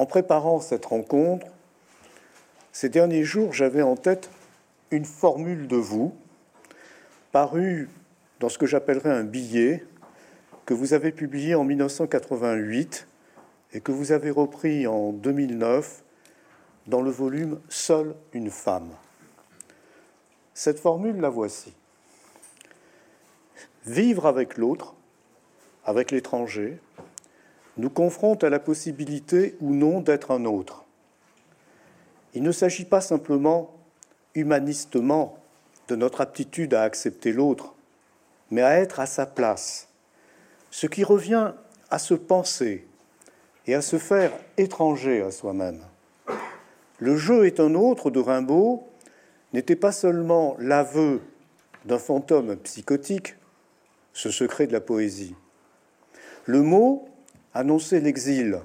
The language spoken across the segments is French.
En préparant cette rencontre, ces derniers jours, j'avais en tête une formule de vous, parue dans ce que j'appellerais un billet que vous avez publié en 1988 et que vous avez repris en 2009 dans le volume Seule une femme. Cette formule, la voici. Vivre avec l'autre, avec l'étranger, nous confronte à la possibilité ou non d'être un autre. Il ne s'agit pas simplement humanistement de notre aptitude à accepter l'autre, mais à être à sa place, ce qui revient à se penser et à se faire étranger à soi-même. Le jeu est un autre de Rimbaud n'était pas seulement l'aveu d'un fantôme psychotique, ce secret de la poésie. Le mot annonçait l'exil,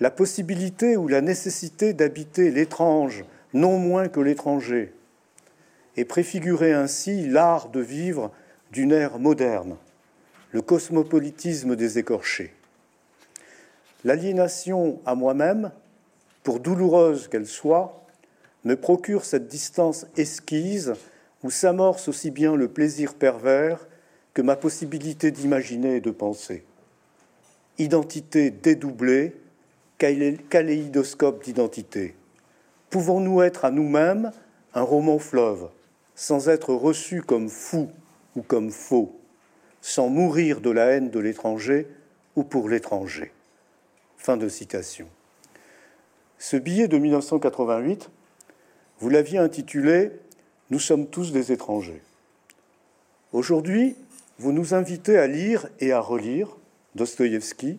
la possibilité ou la nécessité d'habiter l'étrange non moins que l'étranger, et préfigurait ainsi l'art de vivre d'une ère moderne, le cosmopolitisme des écorchés. L'aliénation à moi-même, pour douloureuse qu'elle soit, me procure cette distance esquise où s'amorce aussi bien le plaisir pervers que ma possibilité d'imaginer et de penser. Identité dédoublée, kaléidoscope d'identité. Pouvons-nous être à nous-mêmes un roman fleuve, sans être reçus comme fous ou comme faux, sans mourir de la haine de l'étranger ou pour l'étranger? Fin de citation. Ce billet de 1988 vous l'aviez intitulé Nous sommes tous des étrangers. Aujourd'hui, vous nous invitez à lire et à relire Dostoïevski,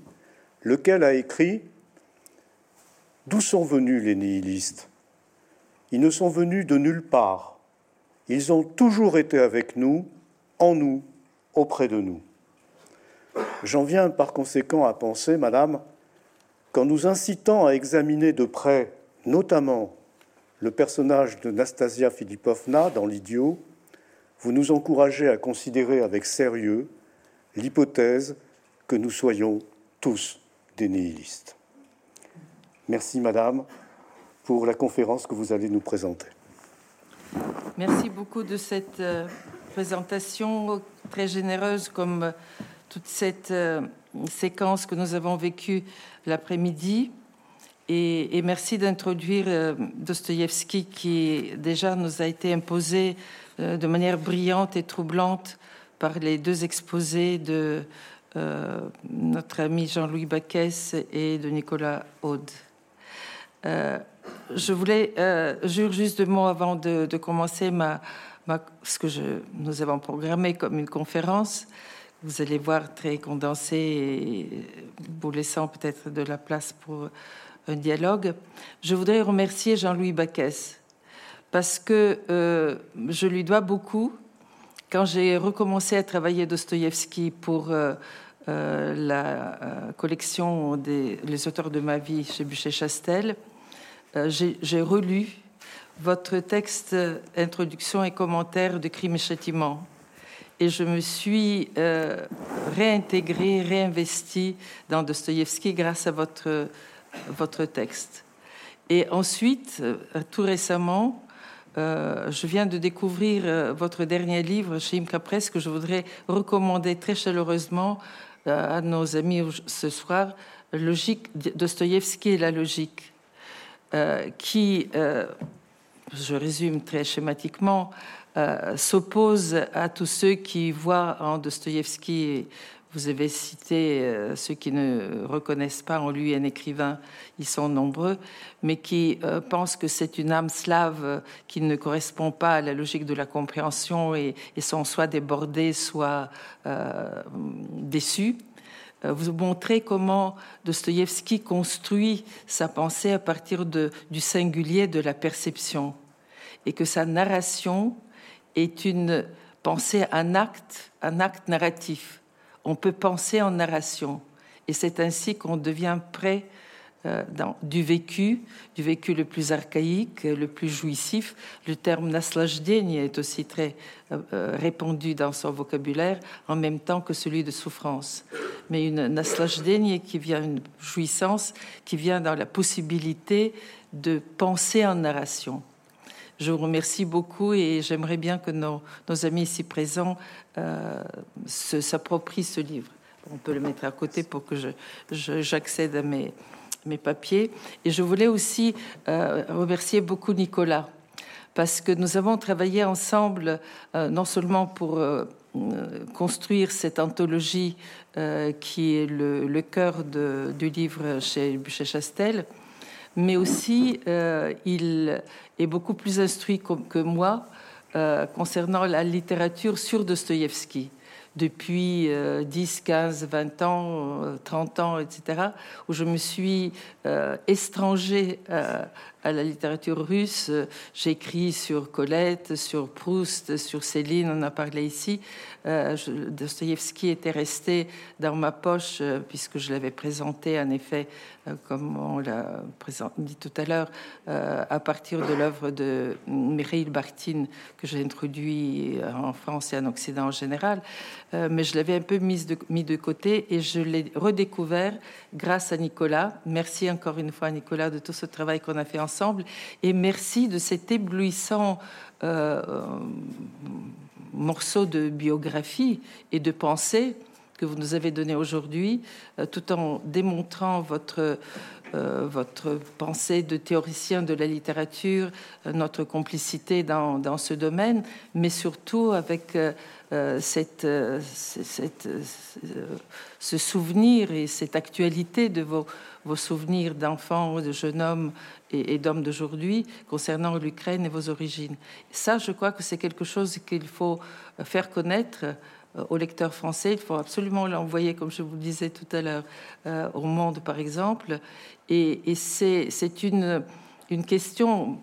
lequel a écrit D'où sont venus les nihilistes? Ils ne sont venus de nulle part. Ils ont toujours été avec nous, en nous, auprès de nous. J'en viens par conséquent à penser, Madame, qu'en nous incitant à examiner de près, notamment le personnage de Nastasia Filipovna dans L'idiot, vous nous encouragez à considérer avec sérieux l'hypothèse que nous soyons tous des nihilistes. Merci, Madame, pour la conférence que vous allez nous présenter. Merci beaucoup de cette euh, présentation très généreuse comme euh, toute cette euh, séquence que nous avons vécue l'après-midi. Et, merci d'introduire Dostoïevski qui déjà nous a été imposé de manière brillante et troublante par les deux exposés de euh, notre ami Jean-Louis Baquès et de Nicolas Aude. je voulais, jure juste deux mots avant de, commencer ma, ce que nous avons programmé comme une conférence. Vous allez voir très condensé et vous laissant peut-être de la place pour un dialogue. Je voudrais remercier Jean-Louis Baquès parce que euh, je lui dois beaucoup. Quand j'ai recommencé à travailler Dostoïevski pour euh, euh, la collection des les auteurs de ma vie chez Bûcher-Chastel, j'ai relu votre texte Introduction et commentaire de Crime et Châtiment. Et je me suis réintégré, réinvesti dans Dostoïevski grâce à votre votre texte. Et ensuite, euh, tout récemment, euh, je viens de découvrir euh, votre dernier livre chez Imka Press que je voudrais recommander très chaleureusement à nos amis ce soir, Logique, Dostoïevski et la logique, qui, je résume très schématiquement, s'oppose à tous ceux qui voient en Dostoïevski vous avez cité euh, ceux qui ne reconnaissent pas en lui un écrivain, ils sont nombreux, mais qui euh, pensent que c'est une âme slave euh, qui ne correspond pas à la logique de la compréhension et, sont soit débordés, soit déçus. Vous montrez comment Dostoïevski construit sa pensée à partir de, du singulier de la perception et que sa narration est une pensée, un acte, un acte narratif on peut penser en narration. Et c'est ainsi qu'on devient prêt dans, du vécu, du vécu le plus archaïque, le plus jouissif. Le terme naslajdenie est aussi très répandu dans son vocabulaire, en même temps que celui de souffrance. Mais une naslajdenie qui vient, une jouissance qui vient dans la possibilité de penser en narration. Je vous remercie beaucoup et j'aimerais bien que nos, amis ici présents euh, s'approprient ce livre. On peut le mettre à côté pour que j'accède à mes, mes papiers. Et je voulais aussi euh, remercier beaucoup Nicolas, parce que nous avons travaillé ensemble, euh, non seulement pour construire cette anthologie qui est le, cœur du livre chez Buchet-Chastel, mais aussi il est beaucoup plus instruit que moi euh, concernant la littérature sur Dostoïevski depuis 10, 15, 20 ans, 30 euh, ans, etc., où je me suis euh, étranger euh, à la littérature russe. J'écris sur Colette, sur Proust, sur Céline, on a parlé ici. Euh, Dostoïevski était resté dans ma poche puisque je l'avais présenté, en effet, comme on l'a dit tout à l'heure, à partir de l'œuvre de Mikhail Bakhtin que j'ai introduit en France et en Occident en général. mais je l'avais un peu mis de, côté et je l'ai redécouvert grâce à Nicolas. Merci encore une fois, Nicolas, de tout ce travail qu'on a fait ensemble. Et merci de cet éblouissant euh, morceau de biographie et de pensée que vous nous avez donné aujourd'hui, euh, tout en démontrant votre, euh, votre pensée de théoricien de la littérature, notre complicité dans, dans, ce domaine, mais surtout avec cette, cette, ce souvenir et cette actualité de vos vos souvenirs d'enfants, de jeunes hommes et, d'hommes d'aujourd'hui concernant l'Ukraine et vos origines. Ça, je crois que c'est quelque chose qu'il faut faire connaître euh, aux lecteurs français. Il faut absolument l'envoyer, comme je vous le disais tout à l'heure, euh, au monde, par exemple. Et, c'est une, question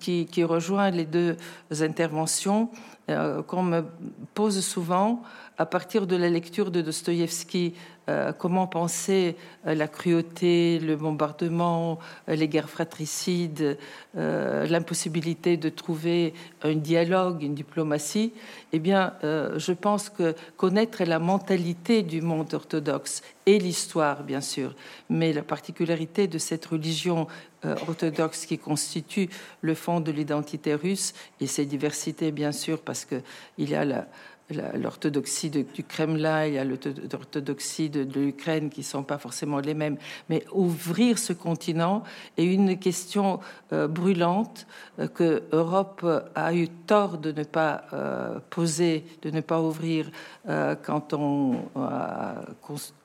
qui, rejoint les deux interventions euh, qu'on me pose souvent à partir de la lecture de Dostoïevski euh, comment penser euh, la cruauté, le bombardement, euh, les guerres fratricides, l'impossibilité de trouver un dialogue, une diplomatie, eh bien, je pense que connaître la mentalité du monde orthodoxe et l'histoire, bien sûr, mais la particularité de cette religion orthodoxe qui constitue le fond de l'identité russe et ses diversités, bien sûr, parce qu'il y a la, l'orthodoxie du Kremlin, il y a l'orthodoxie de, l'Ukraine qui ne sont pas forcément les mêmes, mais ouvrir ce continent est une question euh, brûlante euh, que l'Europe a eu tort de ne pas euh, poser, de ne pas ouvrir quand on a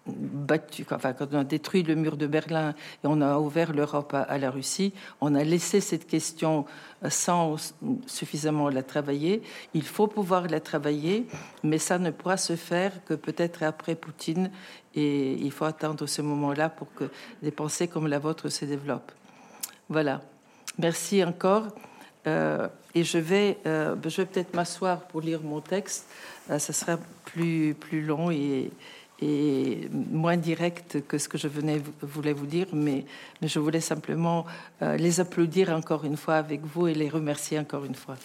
battu, quand on a détruit le mur de Berlin et on a ouvert l'Europe à, la Russie, on a laissé cette question euh, sans suffisamment la travailler. Il faut pouvoir la travailler, mais ça ne pourra se faire que peut-être après Poutine. Et il faut attendre ce moment-là pour que des pensées comme la vôtre se développent. Voilà. Merci encore. Euh, et je vais, euh, je vais peut-être m'asseoir pour lire mon texte. ça sera plus, plus long et, et moins direct que ce que je venais, voulais vous dire, mais, je voulais simplement euh, les applaudir encore une fois avec vous et les remercier encore une fois.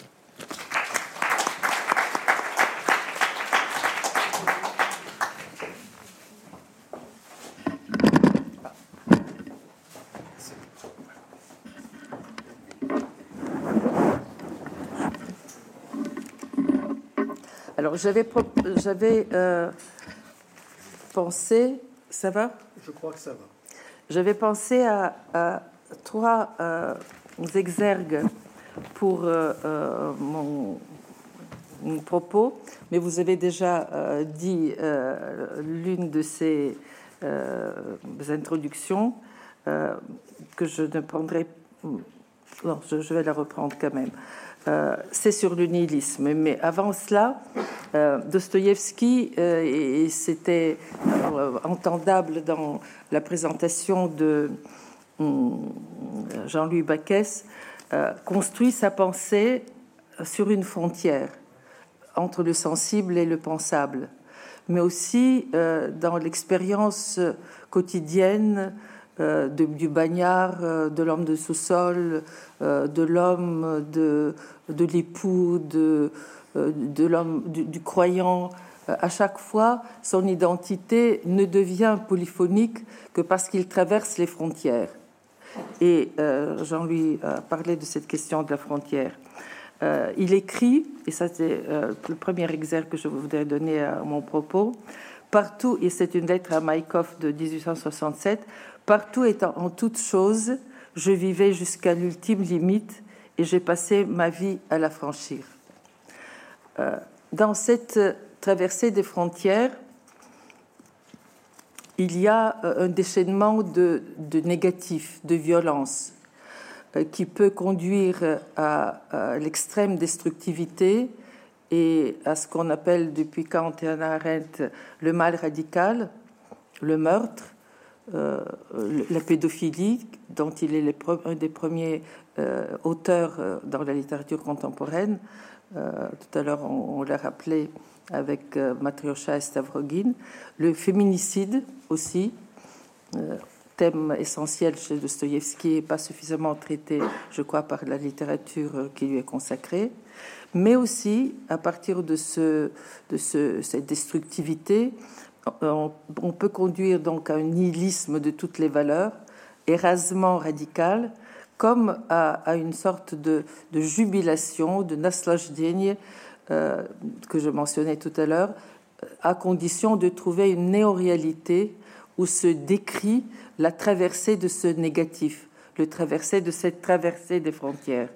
Alors j'avais, ça va? Je crois que ça va. J'avais pensé à, trois euh, exergues pour euh, euh, mon, propos, mais vous avez déjà dit l'une de ces introductions que je ne prendrai. Non, je vais la reprendre quand même. Euh, c'est sur le nihilisme. Mais avant cela, euh, Dostoïevski, euh, et c'était entendable dans la présentation de hum, Jean-Louis Baquès, construit sa pensée sur une frontière entre le sensible et le pensable, mais aussi dans l'expérience quotidienne du bagnard, de l'homme de sous-sol, de l'homme, de, de l'époux, de, de l'homme, du, croyant. À chaque fois, son identité ne devient polyphonique que parce qu'il traverse les frontières. Et Jean-Louis a parlé de cette question de la frontière. Euh, il écrit, et ça c'est euh, le premier exergue que je voudrais donner à mon propos, partout, et c'est une lettre à Maïkov de 1867, partout étant en toutes choses, je vivais jusqu'à l'ultime limite et j'ai passé ma vie à la franchir. Euh, dans cette traversée des frontières, il y a un déchaînement de, de négatif, de violence, euh, qui peut conduire à, l'extrême destructivité et à ce qu'on appelle depuis Kant et Hannah Arendt le mal radical, le meurtre, euh, la pédophilie, dont il est un des premiers euh, auteurs dans la littérature contemporaine. tout à l'heure, on, l'a rappelé avec Matryoshka et Stavrogin. Le féminicide aussi thème essentiel chez Dostoïevski et pas suffisamment traité, je crois, par la littérature qui lui est consacrée, mais aussi à partir de, ce, de ce, cette destructivité, on, peut conduire donc à un nihilisme de toutes les valeurs, érasement radical, comme à, une sorte de, jubilation, de naslajdienie euh, que je mentionnais tout à l'heure, à condition de trouver une néoréalité où se décrit la traversée de ce négatif, le traversée de cette traversée des frontières.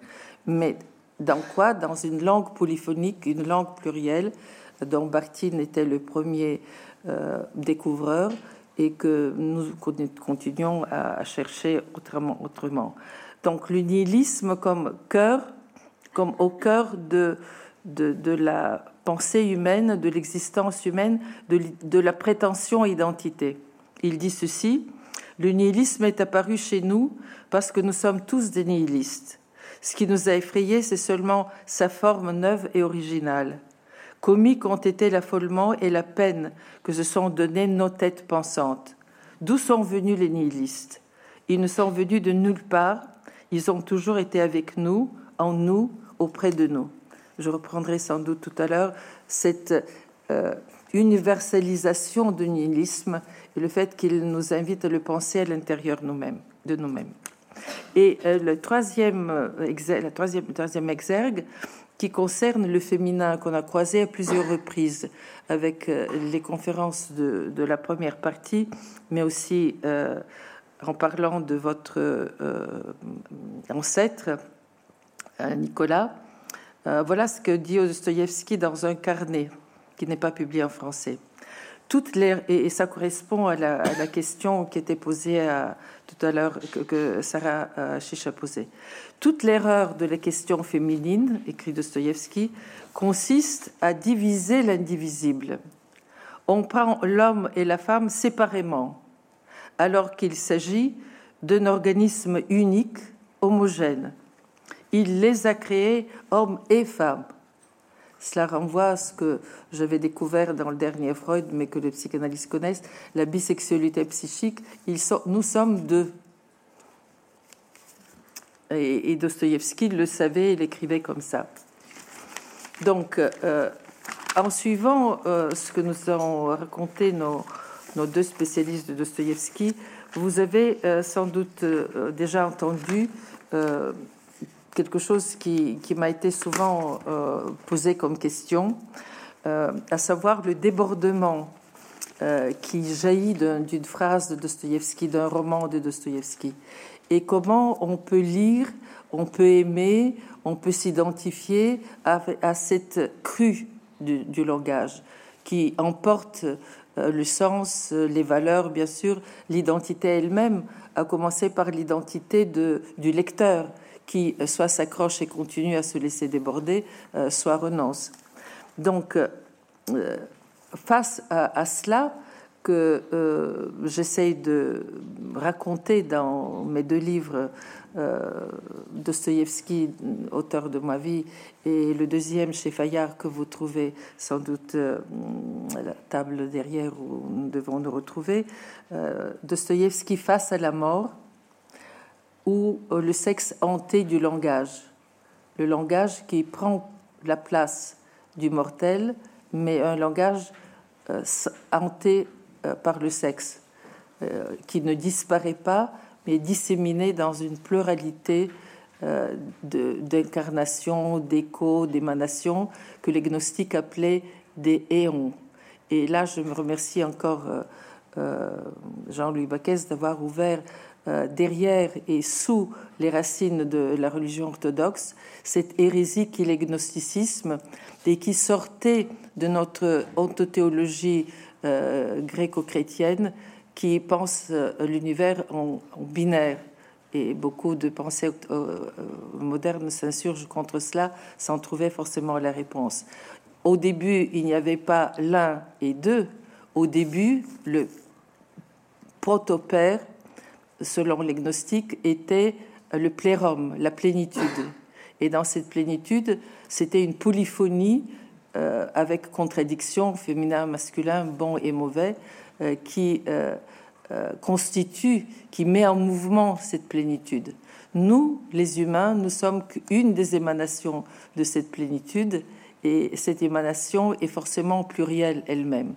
Mais dans quoi? Dans une langue polyphonique, une langue plurielle, dont Barthin était le premier euh, découvreur et que nous continuons à, chercher autrement, autrement. Donc le nihilisme comme cœur, comme au cœur de, de, la pensée humaine, de l'existence humaine, de, de la prétention identité. Il dit ceci, le nihilisme est apparu chez nous parce que nous sommes tous des nihilistes. Ce qui nous a effrayés, c'est seulement sa forme neuve et originale. Comiques ont été l'affolement et la peine que se sont données nos têtes pensantes. D'où sont venus les nihilistes? Ils ne sont venus de nulle part, ils ont toujours été avec nous, en nous, auprès de nous. Je reprendrai sans doute tout à l'heure cette euh, universalisation du nihilisme et le fait qu'il nous invite à le penser à l'intérieur nous-mêmes, de nous-mêmes. Et euh, le euh, troisième, troisième exergue qui concerne le féminin qu'on a croisé à plusieurs reprises avec euh, les conférences de, la première partie, mais aussi en parlant de votre ancêtre, Nicolas. voilà ce que dit Dostoïevski dans un carnet qui n'est pas publié en français. Toutes les, et, ça correspond à la, question qui était posée tout à l'heure, que, Sarah euh, Chiche a posée. Toute l'erreur de la question féminine, écrit Dostoïevski, consiste à diviser l'indivisible. On prend l'homme et la femme séparément, alors qu'il s'agit d'un organisme unique, homogène. Il les a créés, hommes et femmes. Cela renvoie à ce que j'avais découvert dans le dernier Freud, mais que les psychanalystes connaissent, la bisexualité psychique. nous sommes deux. Et, Dostoïevski le savait, il écrivait comme ça. Donc, euh, en suivant euh, ce que nous ont raconté nos, deux spécialistes de Dostoïevski, vous avez euh, sans doute déjà entendu quelque chose qui, m'a été souvent euh, posé comme question, euh, à savoir le débordement euh, qui jaillit d'une phrase de Dostoïevski, d'un roman de Dostoïevski, et comment on peut lire, on peut aimer, on peut s'identifier à, cette crue du, du, langage qui emporte le sens, les valeurs, bien sûr, l'identité elle-même, à commencer par l'identité du lecteur qui euh, soit s'accroche et continue à se laisser déborder, euh, soit renonce. Donc, euh, face à, cela, que j'essaye de raconter dans mes deux livres, euh, auteur de ma vie, et le deuxième chez Fayard, que vous trouvez sans doute à la table derrière où nous devons nous retrouver, Dostoïevski face à la mort, euh, le sexe hanté du langage, le langage qui prend la place du mortel, mais un langage hanté euh, par le sexe, euh, qui ne disparaît pas, mais disséminé dans une pluralité euh, d'incarnations, d'échos, d'émanations, que les gnostiques appelaient des éons. Et là, je me remercie encore Jean-Louis Baquès d'avoir ouvert derrière et sous les racines de la religion orthodoxe cette hérésie qui est le gnosticisme et qui sortait de notre ontothéologie euh, gréco-chrétienne qui pense euh, l'univers en, binaire. Et beaucoup de pensées euh, modernes s'insurgent contre cela sans trouver forcément la réponse. Au début, il n'y avait pas l'un et deux. Au début, le protopère, selon les gnostiques, était le plérum, la plénitude. Et dans cette plénitude, c'était une polyphonie euh, avec contradiction féminin, masculin, bon et mauvais, euh, qui euh, constitue, qui met en mouvement cette plénitude. Nous, les humains, nous sommes qu'une des émanations de cette plénitude, et cette émanation est forcément plurielle elle-même.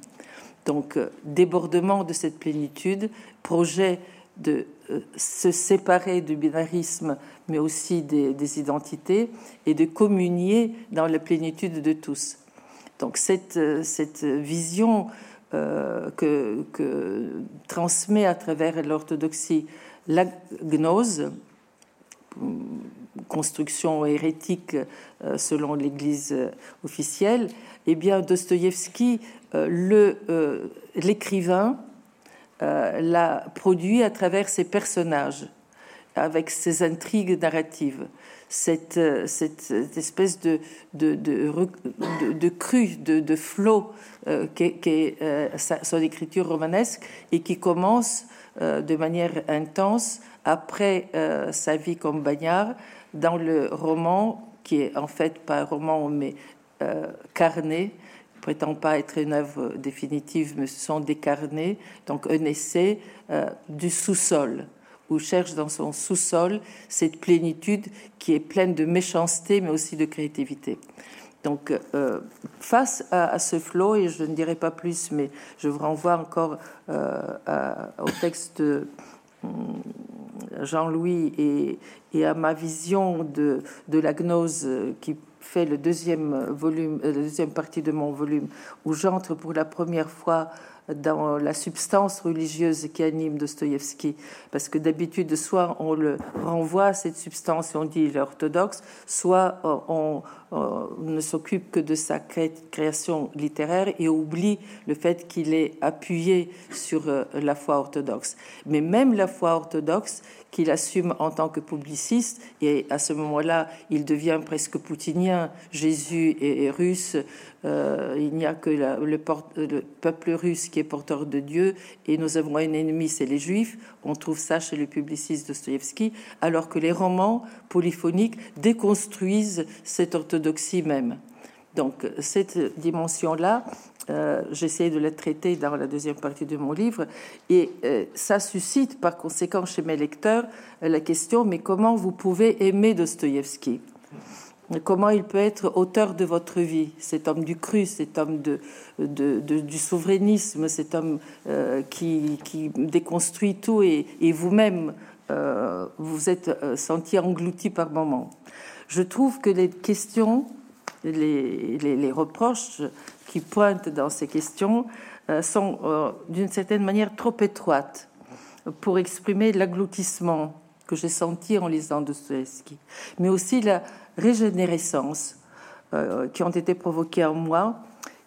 Donc, débordement de cette plénitude, projet de se séparer du binarisme, mais aussi des, identités, et de communier dans la plénitude de tous. Donc cette, cette vision euh, que, transmet à travers l'orthodoxie la gnose, construction hérétique euh, selon l'Église officielle, eh bien Dostoïevski, euh, l'écrivain, l'a produit à travers ses personnages, avec ses intrigues narratives. Cette, euh, espèce de, de, de, crue, de, flot euh, qu'est euh, son écriture romanesque et qui commence de manière intense après sa vie comme bagnard dans le roman qui est en fait pas un roman mais carnet prétend pas être une œuvre définitive, mais ce sont des donc un essai du sous-sol ou cherche dans son sous-sol cette plénitude qui est pleine de méchanceté, mais aussi de créativité. Donc, euh, face à, ce flot, et je ne dirai pas plus, mais je renvoie encore euh, au texte hum, Jean-Louis et, et, à ma vision de, de la gnose qui fait le deuxième volume, euh, la deuxième partie de mon volume, où j'entre pour la première fois dans la substance religieuse qui anime Dostoïevski, parce que d'habitude, soit on le renvoie à cette substance et on dit il est orthodoxe, soit on, ne s'occupe que de sa création littéraire et oublie le fait qu'il est appuyé sur euh, la foi orthodoxe. Mais même la foi orthodoxe, qu'il assume en tant que publiciste, et à ce moment-là, il devient presque poutinien, Jésus est russe, euh, il n'y a que le, peuple russe qui est porteur de Dieu et nous avons un ennemi, c'est les Juifs. On trouve ça chez le publiciste Dostoïevski, alors que les romans polyphoniques déconstruisent cette orthodoxie même. Donc cette dimension-là, euh, j'essaie de la traiter dans la deuxième partie de mon livre, et euh, ça suscite par conséquent chez mes lecteurs la question mais comment vous pouvez aimer Dostoïevski? Comment il peut être auteur de votre vie, cet homme du cru, cet homme de, du souverainisme, cet homme euh, qui, déconstruit tout et, vous-même, euh, vous êtes euh, senti englouti par moments. Je trouve que les questions, les, les, reproches qui pointent dans ces questions sont d'une certaine manière trop étroites pour exprimer l'agloutissement que j'ai senti en lisant Dostoevsky, mais aussi la, régénérescence euh, qui ont été provoquées en moi.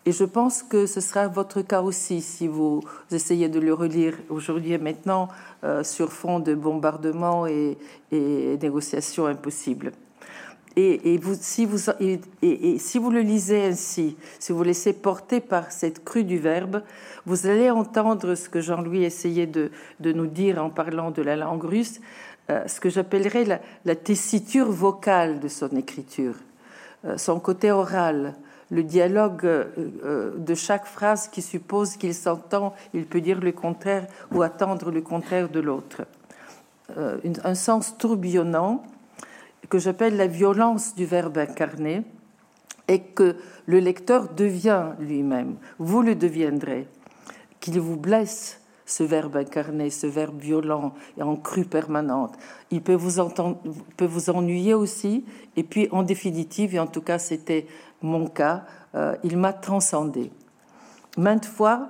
Et je pense que ce sera votre cas aussi si vous essayez de le relire aujourd'hui et maintenant euh, sur fond de bombardements et, et négociations impossibles. Et, si vous, le lisez ainsi, si vous laissez porter par cette crue du verbe, vous allez entendre ce que Jean-Louis essayait de, nous dire en parlant de la langue russe, euh, ce que j'appellerais la, tessiture vocale de son écriture, euh, son côté oral, le dialogue euh, de chaque phrase qui suppose qu'il s'entend, il peut dire le contraire ou attendre le contraire de l'autre. un sens tourbillonnant que j'appelle la violence du verbe incarné, et que le lecteur devient lui-même. Vous le deviendrez. Qu'il vous blesse, ce verbe incarné, ce verbe violent et en crue permanente. Il peut vous, peut vous ennuyer aussi. Et puis, en définitive, et en tout cas, c'était mon cas, euh, il m'a transcendé. Maintes fois,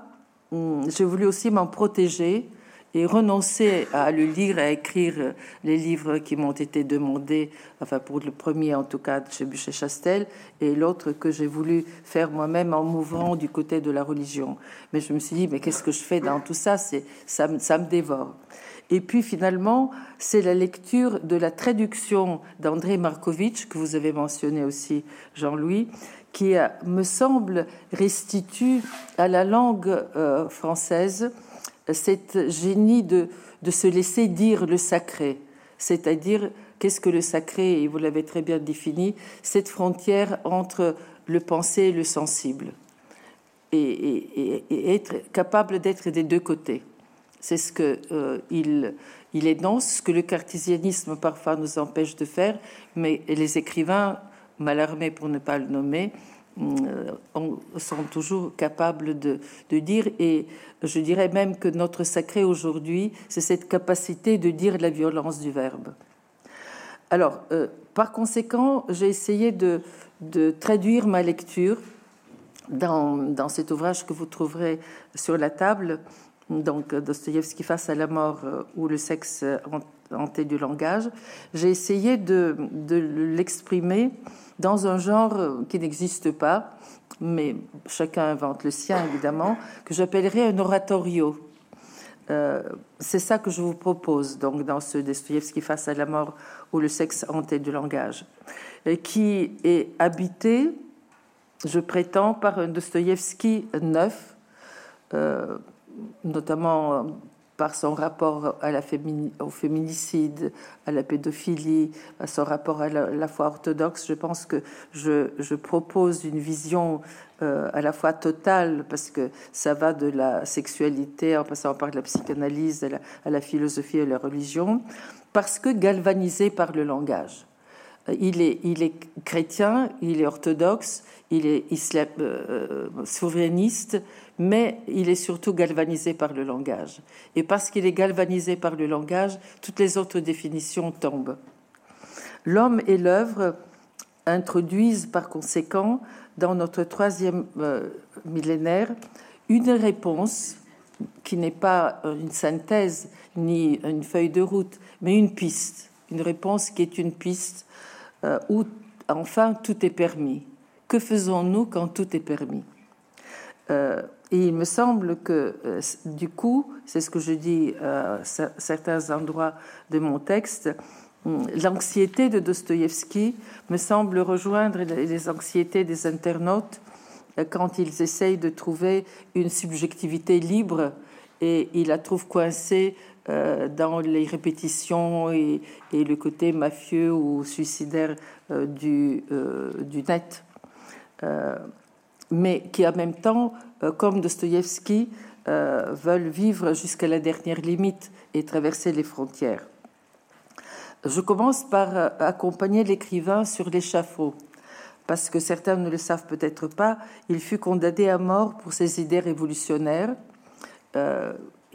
hum, j'ai voulu aussi m'en protéger et renoncer à le lire, à écrire les livres qui m'ont été demandés, enfin pour le premier en tout cas chez Bûcher-Chastel, et l'autre que j'ai voulu faire moi-même en mouvant du côté de la religion. Mais je me suis dit, mais qu'est-ce que je fais dans tout ça? C'est ça, ça me dévore. Et puis finalement, c'est la lecture de la traduction d'André Markovitch, que vous avez mentionné aussi, Jean-Louis, qui me semble restitue à la langue euh, française cette génie de, de se laisser dire le sacré, c'est-à-dire qu'est-ce que le sacré, et vous l'avez très bien défini, cette frontière entre le pensé et le sensible, et, être capable d'être des deux côtés. C'est ce que euh, il, énonce, ce que le cartésianisme parfois nous empêche de faire, mais les écrivains, mal armés pour ne pas le nommer, sont toujours capables de, dire. Et je dirais même que notre sacré aujourd'hui, c'est cette capacité de dire la violence du verbe. Alors, euh, par conséquent, j'ai essayé de, traduire ma lecture dans, dans, cet ouvrage que vous trouverez sur la table, donc Dostoïevski face à la mort euh, ou le sexe hanté du langage. J'ai essayé de, de l'exprimer dans un genre qui n'existe pas, mais chacun invente le sien évidemment, que j'appellerais un oratorio. Euh, c'est ça que je vous propose donc dans ce Dostoïevski face à la mort ou le sexe hanté du langage, qui est habité, je prétends, par un Dostoïevski neuf, euh, notamment par son rapport à au féminicide, à la pédophilie, à son rapport à la, foi orthodoxe. Je pense que je, propose une vision euh, à la fois totale, parce que ça va de la sexualité en passant par la psychanalyse, à la, à philosophie et la religion, parce que galvanisé par le langage. Il est, il est chrétien, il est orthodoxe, il est islam, euh, souverainiste, mais il est surtout galvanisé par le langage. Et parce qu'il est galvanisé par le langage, toutes les autres définitions tombent. L'homme et l'œuvre introduisent par conséquent dans notre troisième euh, millénaire une réponse qui n'est pas une synthèse ni une feuille de route, mais une piste, une réponse qui est une piste euh, où enfin tout est permis. Que faisons-nous quand tout est permis? Euh, et il me semble que, euh, du coup, c'est ce que je dis à certains endroits de mon texte, hum, l'anxiété de Dostoïevski me semble rejoindre les anxiétés des internautes euh, quand ils essayent de trouver une subjectivité libre et ils la trouvent coincée euh, dans les répétitions et, le côté mafieux ou suicidaire du net mais qui en même temps, euh, comme Dostoïevski, euh, veulent vivre jusqu'à la dernière limite et traverser les frontières. Je commence par euh, accompagner l'écrivain sur l'échafaud, parce que certains ne le savent peut-être pas, il fut condamné à mort pour ses idées révolutionnaires.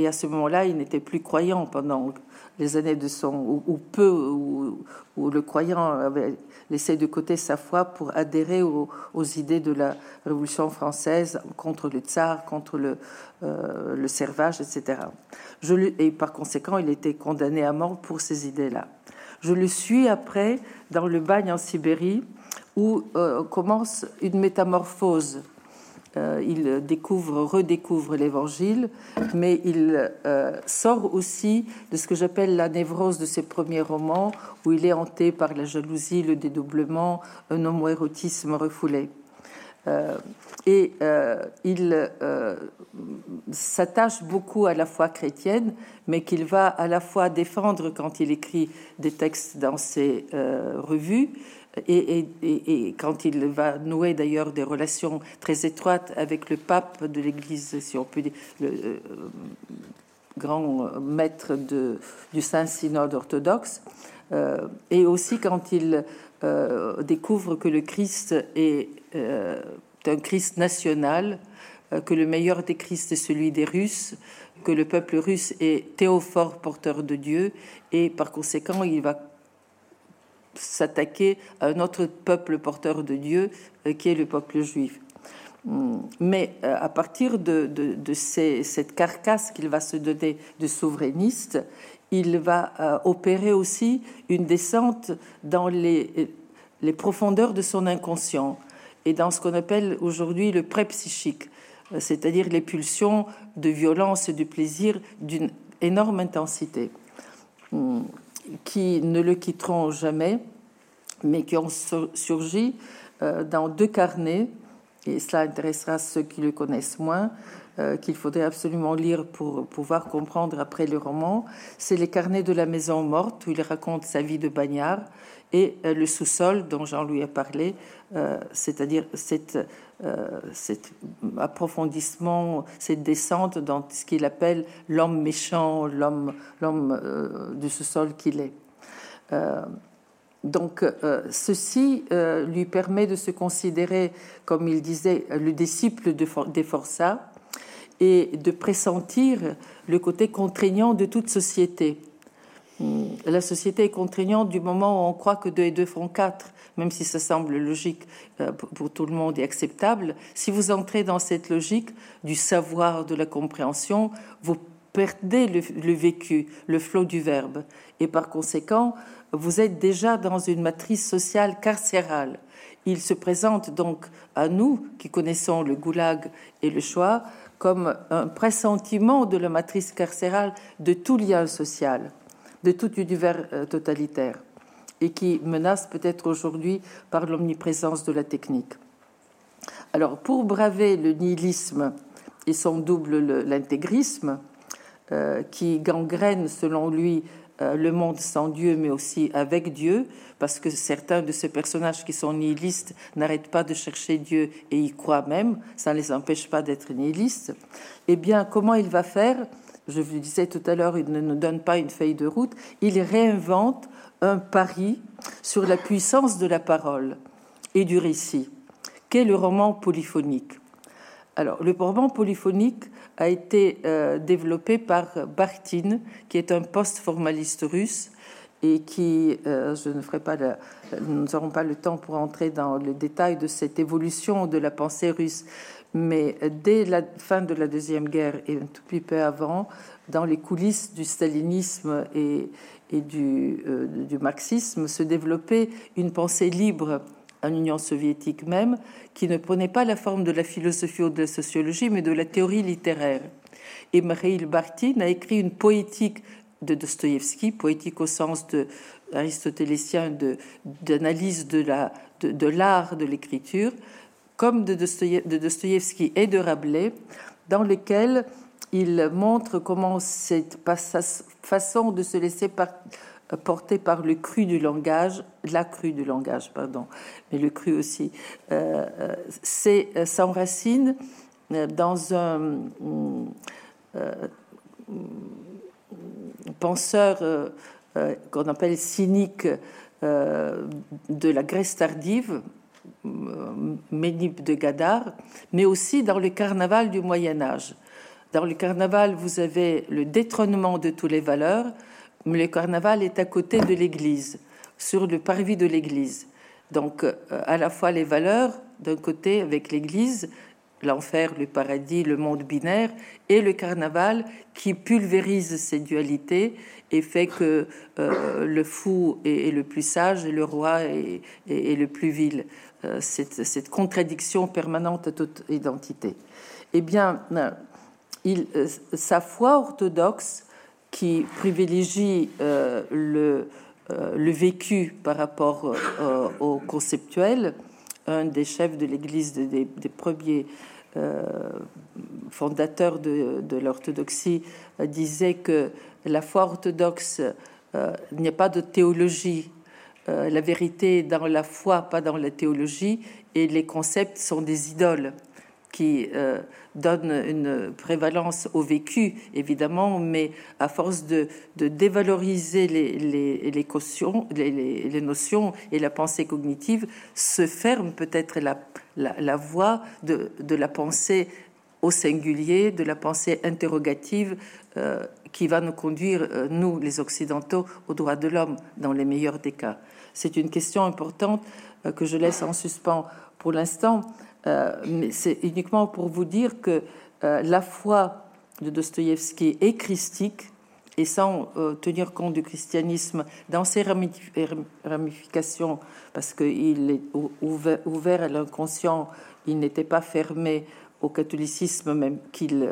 Et à ce moment-là, il n'était plus croyant pendant les années de son, ou, peu, où, le croyant avait laissé de côté sa foi pour adhérer aux, idées de la Révolution française contre le tsar, contre le, euh, le servage, etc. Je et par conséquent, il était condamné à mort pour ces idées-là. Je le suis après dans le bagne en Sibérie, où euh, commence une métamorphose euh, il découvre, redécouvre l'Évangile, mais il euh, sort aussi de ce que j'appelle la névrose de ses premiers romans, où il est hanté par la jalousie, le dédoublement, un homoérotisme refoulé. Euh, et il s'attache beaucoup à la foi chrétienne, mais qu'il va à la fois défendre quand il écrit des textes dans ses revues, et, quand il va nouer d'ailleurs des relations très étroites avec le pape de l'Église, si on peut dire, le euh, grand maître du Saint-Synode orthodoxe, euh, et aussi quand il euh, découvre que le Christ est un Christ national, que le meilleur des Christ est celui des Russes, que le peuple russe est théophore porteur de Dieu, et par conséquent il va s'attaquer à un autre peuple porteur de Dieu euh, qui est le peuple juif. Hmm. Mais euh, à partir de, cette carcasse qu'il va se donner de souverainiste, il va euh, opérer aussi une descente dans les, les profondeurs de son inconscient et dans ce qu'on appelle aujourd'hui le pré-psychique, c'est-à-dire les pulsions de violence et de plaisir d'une énorme intensité. Qui ne le quitteront jamais, mais qui ont surgi euh, dans deux carnets, et cela intéressera ceux qui le connaissent moins, euh, qu'il faudrait absolument lire pour pouvoir comprendre après le roman. C'est les carnets de la maison morte, où il raconte sa vie de bagnard, et euh, le sous-sol dont Jean-Louis a parlé, c'est-à-dire cette, cet approfondissement, cette descente dans ce qu'il appelle l'homme méchant, l'homme, l'homme du sous-sol qu'il est. Donc, euh, ceci euh, lui permet de se considérer, comme il disait, le disciple de des forçats et de pressentir le côté contraignant de toute société. Hmm, la société est contraignante du moment où on croit que 2 et 2 font 4, même si ça semble logique euh, pour tout le monde et acceptable. Si vous entrez dans cette logique du savoir, de la compréhension, vous perdez le, vécu, le flot du verbe. Et par conséquent, vous êtes déjà dans une matrice sociale carcérale. Il se présente donc à nous, qui connaissons le goulag et le choix, comme un pressentiment de la matrice carcérale de tout lien social, de tout univers euh, totalitaire, et qui menace peut-être aujourd'hui par l'omniprésence de la technique. Alors, pour braver le nihilisme et son double l'intégrisme, euh, qui gangrène selon lui euh, le monde sans Dieu, mais aussi avec Dieu, parce que certains de ces personnages qui sont nihilistes n'arrêtent pas de chercher Dieu et y croient même, ça ne les empêche pas d'être nihilistes. Eh bien, comment il va faire? Je vous disais tout à l'heure, il ne nous donne pas une feuille de route, il réinvente un pari sur la puissance de la parole et du récit, qu'est le roman polyphonique. Alors, le roman polyphonique a été euh, développé par Bartin, qui est un post-formaliste russe et qui, euh, je ne ferai pas, nous n'aurons pas le temps pour entrer dans le détail de cette évolution de la pensée russe, mais dès la fin de la deuxième guerre et un tout petit peu avant, dans les coulisses du stalinisme et, du, euh, du marxisme, se développait une pensée libre en Union soviétique même, qui ne prenait pas la forme de la philosophie ou de la sociologie, mais de la théorie littéraire. Et Mikhail Bartin a écrit une poétique de Dostoïevski, poétique au sens de aristotélésien d'analyse de, la, de, l'art de l'écriture, comme de Dostoïevski et de Rabelais, dans lequel il montre comment cette façon de se laisser par, porté par le cru du langage, la crue du langage, pardon, mais le cru aussi, euh, euh, c'est euh, s'enracine dans un penseur qu'on appelle cynique de la Grèce tardive, Ménippe de Gadar, mais aussi dans le carnaval du Moyen Âge. Dans le carnaval, vous avez le détrônement de toutes les valeurs, le carnaval est à côté de l'église, sur le parvis de l'église. Donc, euh, à la fois les valeurs d'un côté avec l'église l'enfer, le paradis, le monde binaire, et le carnaval qui pulvérise ces dualités et fait que euh, le fou est, le plus sage et le roi est, le plus vil. Euh, cette, contradiction permanente à toute identité. Eh bien, il, sa foi orthodoxe qui privilégie le vécu par rapport au conceptuel, un des chefs de l'Église des, premiers euh, fondateurs de, l'orthodoxie, euh, disait que la foi orthodoxe, euh, n'y a pas de théologie. la vérité est dans la foi, pas dans la théologie, et les concepts sont des idoles qui euh, donne une prévalence au vécu, évidemment, mais à force de, dévaloriser les, notions et la pensée cognitive, se ferme peut-être la, voie de, de, la pensée au singulier, de la pensée interrogative euh, qui va nous conduire, euh, nous les Occidentaux, aux droits de l'homme dans les meilleurs des cas. C'est une question importante que je laisse en suspens pour l'instant. Euh, mais c'est uniquement pour vous dire que euh, la foi de Dostoïevski est christique et sans euh, tenir compte du christianisme dans ses ramifications, parce qu'il est ouvert, à l'inconscient, il n'était pas fermé au catholicisme, même qu'il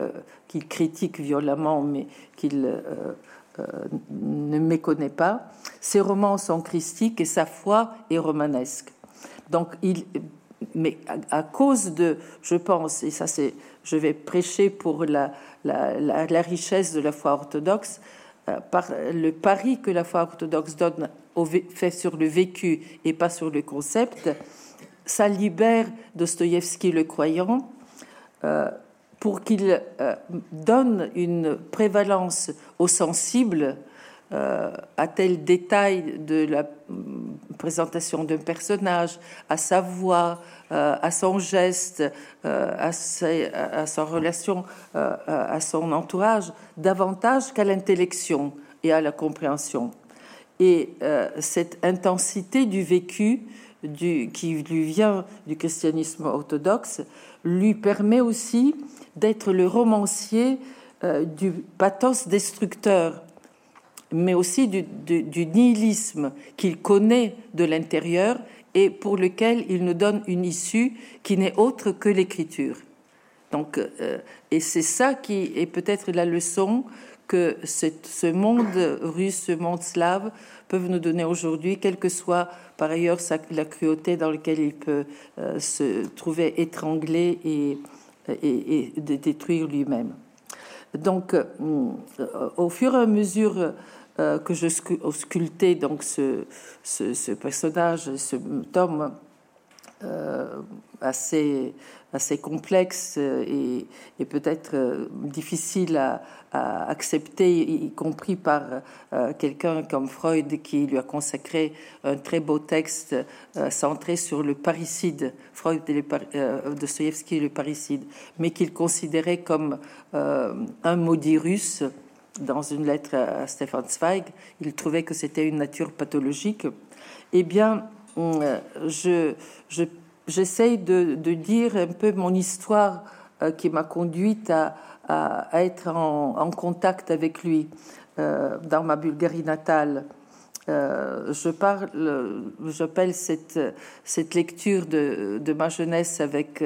critique violemment, mais qu'il ne méconnaît pas. Ses romans sont christiques et sa foi est romanesque. Donc, il, mais à, cause de, je pense, et ça c'est, je vais prêcher pour la, la, richesse de la foi orthodoxe, euh, par le pari que la foi orthodoxe donne au, fait sur le vécu et pas sur le concept, ça libère Dostoïevski le croyant euh, pour qu'il euh, donne une prévalence au sensible à tel détail de la mm, présentation d'un personnage, à sa voix, euh, à son geste, euh, à, à, sa relation à son entourage, davantage qu'à l'intellection et à la compréhension. Et cette intensité du vécu qui lui vient du christianisme orthodoxe lui permet aussi d'être le romancier du pathos destructeur mais aussi du, nihilisme qu'il connaît de l'intérieur et pour lequel il nous donne une issue qui n'est autre que l'écriture. Donc, euh, et c'est ça qui est peut-être la leçon que ce monde russe, ce monde slave peuvent nous donner aujourd'hui, quelle que soit par ailleurs la cruauté dans laquelle il peut euh, se trouver étranglé et, et détruire lui-même. Donc, euh, au fur et à mesure euh, que je sculptais donc ce, ce, personnage, ce tome euh, assez, assez complexe et, et peut-être euh, difficile à, accepter, y compris par quelqu'un comme Freud qui lui a consacré un très beau texte centré sur le parricide, Freud et Dostoevsky le parricide, mais qu'il considérait comme un maudit russe dans une lettre à Stefan Zweig, il trouvait que c'était une nature pathologique. Eh bien, euh, je, j'essaye de, dire un peu mon histoire euh, qui m'a conduite à, être en, contact avec lui euh, dans ma Bulgarie natale. je parle, j'appelle cette, cette lecture de, de, ma jeunesse avec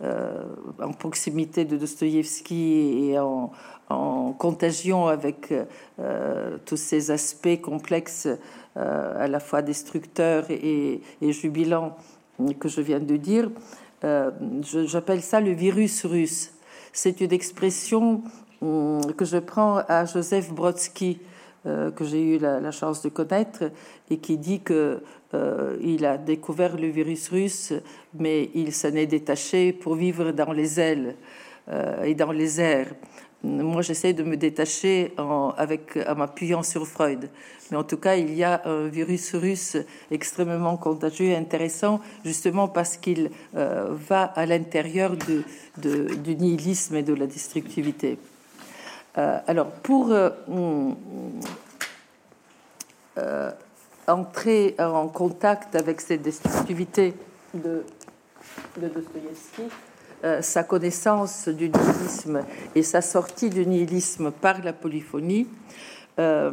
en proximité de Dostoïevski et en, en contagion avec euh, tous ces aspects complexes, euh, à la fois destructeurs et, jubilants que je viens de dire. Euh, j'appelle ça le virus russe. C'est une expression hum, que je prends à Joseph Brodsky, que j'ai eu la, chance de connaître, et qui dit que il a découvert le virus russe, mais il s'en est détaché pour vivre dans les ailes et dans les airs moi, j'essaie de me détacher en, en m'appuyant sur Freud. Mais en tout cas, il y a un virus russe extrêmement contagieux et intéressant, justement parce qu'il euh, va à l'intérieur du nihilisme et de la destructivité. Euh, alors, pour euh, entrer en contact avec cette destructivité de, de Dostoïevski, sa connaissance du nihilisme et sa sortie du nihilisme par la polyphonie, euh,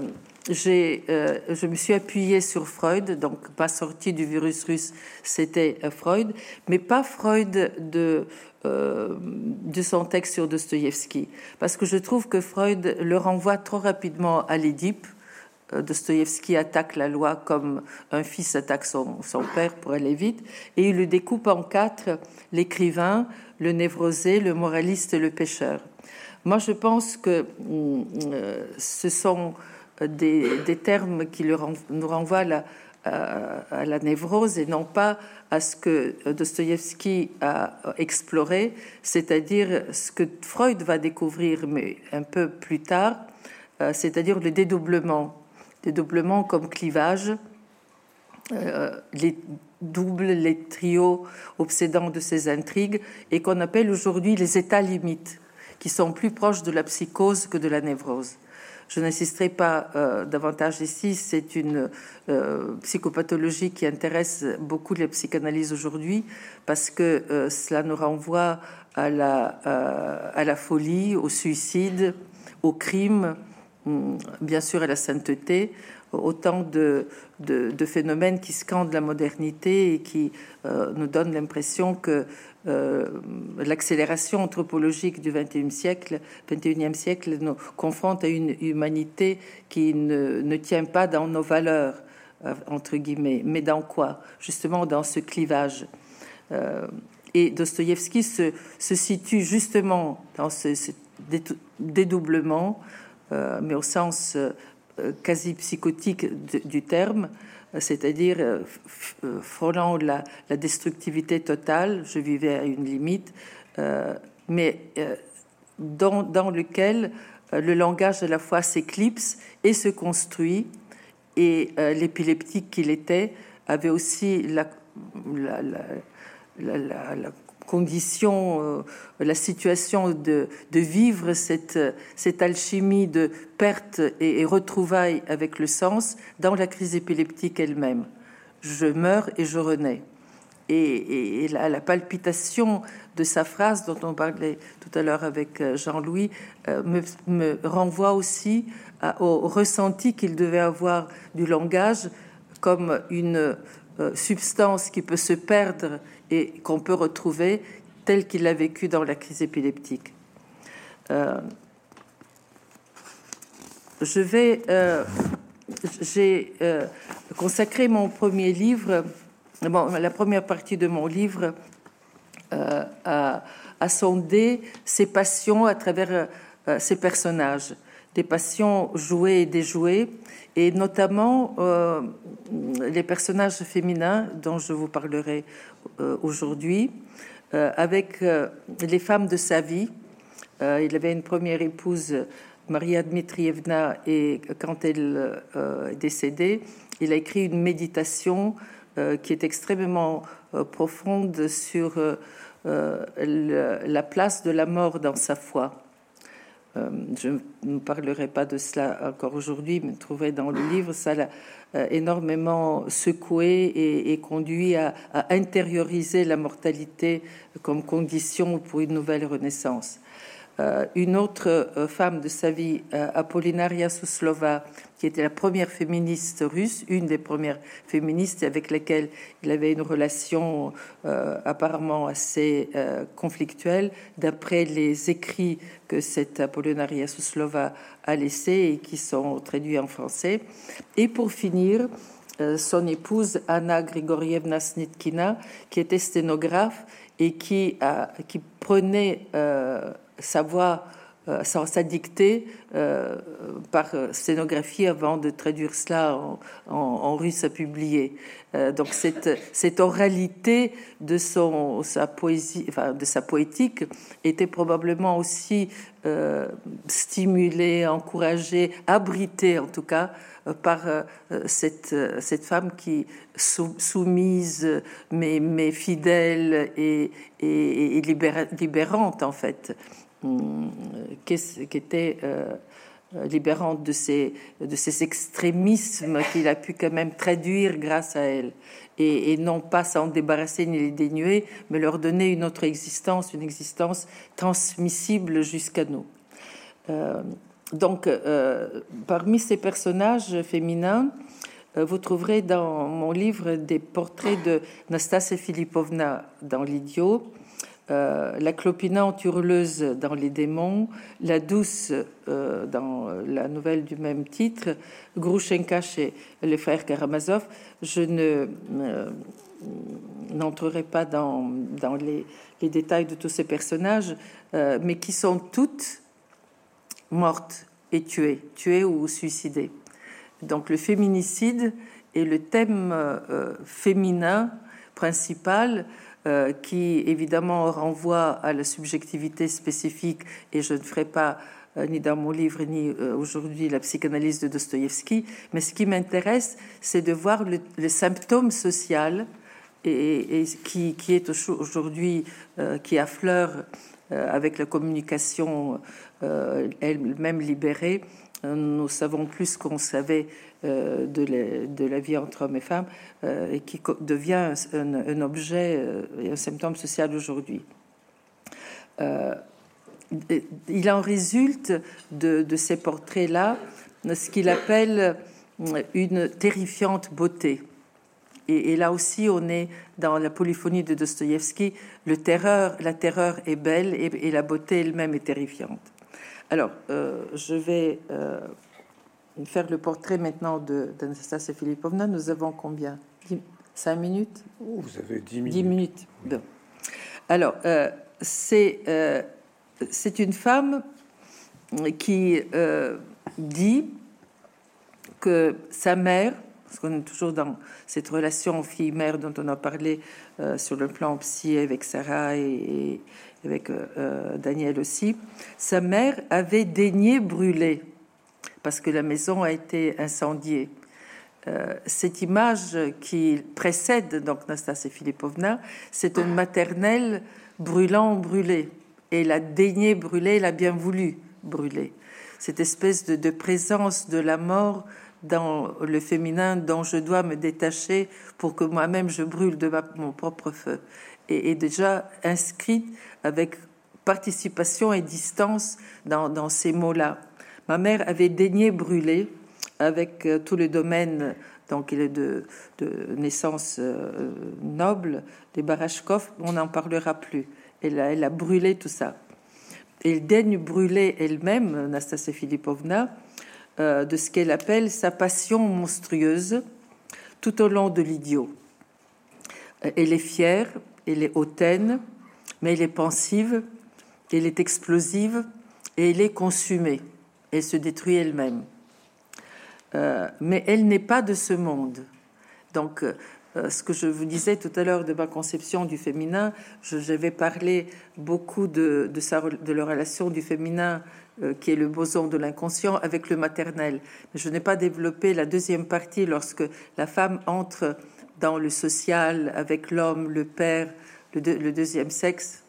je me suis appuyée sur Freud, donc pas sortie du virus russe, c'était euh, Freud, mais pas Freud de, euh, de son texte sur Dostoïevski, parce que je trouve que Freud le renvoie trop rapidement à l'Édipe. Dostoïevski attaque la loi comme un fils attaque son, son, père pour aller vite, et il le découpe en quatre l'écrivain, le névrosé, le moraliste et le pêcheur. Moi, je pense que ce sont des, termes qui nous renvoient à, la névrose et non pas à ce que Dostoïevski a exploré, c'est-à-dire ce que Freud va découvrir, mais un peu plus tard, euh, c'est-à-dire le dédoublement, dédoublement comme clivage, euh, doubles, les trios obsédants de ces intrigues, et qu'on appelle aujourd'hui les états limites, qui sont plus proches de la psychose que de la névrose. Je n'insisterai pas euh, davantage ici. C'est une euh, psychopathologie qui intéresse beaucoup les psychanalyses aujourd'hui parce que euh, cela nous renvoie à la, à la folie, au suicide, au crime, hum, bien sûr à la sainteté, autant de, de, phénomènes qui scandent la modernité et qui nous donnent l'impression que euh, l'accélération anthropologique du XXIe siècle, 21e siècle nous confronte à une humanité qui ne, ne tient pas dans nos valeurs, euh, entre guillemets, mais dans quoi? Justement dans ce clivage. Euh, et Dostoïevski se, se, situe justement dans ce, dédoublement, mais au sens quasi psychotique du terme, c'est-à-dire euh, euh, frôlant la, destructivité totale. Je vivais à une limite, euh, mais dans, dans, lequel le langage de la foi s'éclipse et se construit. Et l'épileptique qu'il était avait aussi la condition, euh, la situation de, vivre cette, cette, alchimie de perte et, retrouvailles avec le sens dans la crise épileptique elle-même. Je meurs et je renais. Et, la, palpitation de sa phrase dont on parlait tout à l'heure avec euh, Jean-Louis euh, me, renvoie aussi au ressenti qu'il devait avoir du langage comme une substance qui peut se perdre et qu'on peut retrouver tel qu'il l'a vécu dans la crise épileptique. Euh, je vais, euh, j'ai euh, consacré mon premier livre, la première partie de mon livre, à, à, sonder ses passions à travers ses personnages, des passions jouées et déjouées, et notamment les personnages féminins dont je vous parlerai euh, aujourd'hui, euh, avec euh, les femmes de sa vie. il avait une première épouse, Maria Dmitrievna, et quand elle est décédée, il a écrit une méditation qui est extrêmement profonde sur la place de la mort dans sa foi. Je ne parlerai pas de cela encore aujourd'hui, mais trouverai dans le livre, ça euh, énormément secoué et, conduit à, intérioriser la mortalité comme condition pour une nouvelle renaissance. Euh, une autre euh, femme de sa vie, Apollinaria Suslova, qui était la première féministe russe, une des premières féministes avec lesquelles il avait une relation apparemment assez conflictuelle, d'après les écrits que cette Apollinaria Suslova a laissés et qui sont traduits en français. Et pour finir, euh, son épouse Anna Grigorievna Snitkina, qui était sténographe et qui, prenait euh, sa voix euh, sa dictée euh, par scénographie avant de traduire cela en, russe à publier. Euh, donc cette, cette oralité de son sa poésie, enfin, de sa poétique était probablement aussi stimulée, encouragée, abritée en tout cas par cette, cette femme qui soumise mais, fidèle et, et libérante en fait qui était euh, libérante de ces, extrémismes qu'il a pu quand même traduire grâce à elle, et, non pas s'en débarrasser ni les dénuer, mais leur donner une autre existence, une existence transmissible jusqu'à nous. Euh, donc, euh, parmi ces personnages féminins, euh, vous trouverez dans mon livre des portraits de Nastasia Filipovna dans L'idiot, la clopinante hurleuse dans Les démons, la douce dans la nouvelle du même titre, Grushenka chez les frères Karamazov. Je ne n'entrerai pas dans, dans les, les, détails de tous ces personnages, mais qui sont toutes morte et tuée, tuée ou suicidée. Donc le féminicide est le thème euh, féminin principal euh, qui évidemment renvoie à la subjectivité spécifique et je ne ferai pas euh, ni dans mon livre ni aujourd'hui la psychanalyse de Dostoïevski, mais ce qui m'intéresse, c'est de voir le, symptôme social et, qui, qui, est aujourd'hui, qui affleure avec la communication euh, elle-même libérée, euh, nous savons plus qu'on savait euh, de, la, vie entre hommes et femmes et qui devient un, objet et un symptôme social aujourd'hui. il en résulte de, ces portraits-là ce qu'il appelle une terrifiante beauté. Et, là aussi, on est dans la polyphonie de Dostoïevski. Le terreur, la terreur est belle et la beauté elle-même est terrifiante. Alors, euh, je vais euh, faire le portrait maintenant d'Anastasia Filipovna. Nous avons combien? Cinq minutes? Oh, Vous avez dix minutes. Dix minutes. Alors, euh, c'est une femme qui dit que sa mère, parce qu'on est toujours dans cette relation fille-mère dont on a parlé sur le plan psy avec Sarah et avec euh, euh, Daniel aussi, sa mère avait daigné brûler parce que la maison a été incendiée. Euh, cette image qui précède donc Nastasia Filipovna, c'est une maternelle brûlant brûlé. Et la daigné brûler, elle a bien voulu brûler. Cette espèce de, présence de la mort dans le féminin dont je dois me détacher pour que moi-même je brûle de mon propre feu est, déjà inscrite avec participation et distance dans, ces mots-là. Ma mère avait daigné brûler avec euh, tout le domaine, donc il est de, naissance euh, noble, des Barashkov, on n'en parlera plus. Elle a, elle a brûlé tout ça. Elle daigne brûler elle-même, Nastasia Filipovna, euh, de ce qu'elle appelle sa passion monstrueuse tout au long de l'idiot. Elle est fière, elle est hautaine, mais elle est pensive, elle est explosive et elle est consumée. Elle se détruit elle-même. Euh, mais elle n'est pas de ce monde. Donc, euh, ce que je vous disais tout à l'heure de ma conception du féminin, j'avais parlé beaucoup de, sa, de la relation du féminin euh, qui est le boson de l'inconscient avec le maternel. Je n'ai pas développé la deuxième partie lorsque la femme entre dans le social avec l'homme, le père, le, deuxième sexe,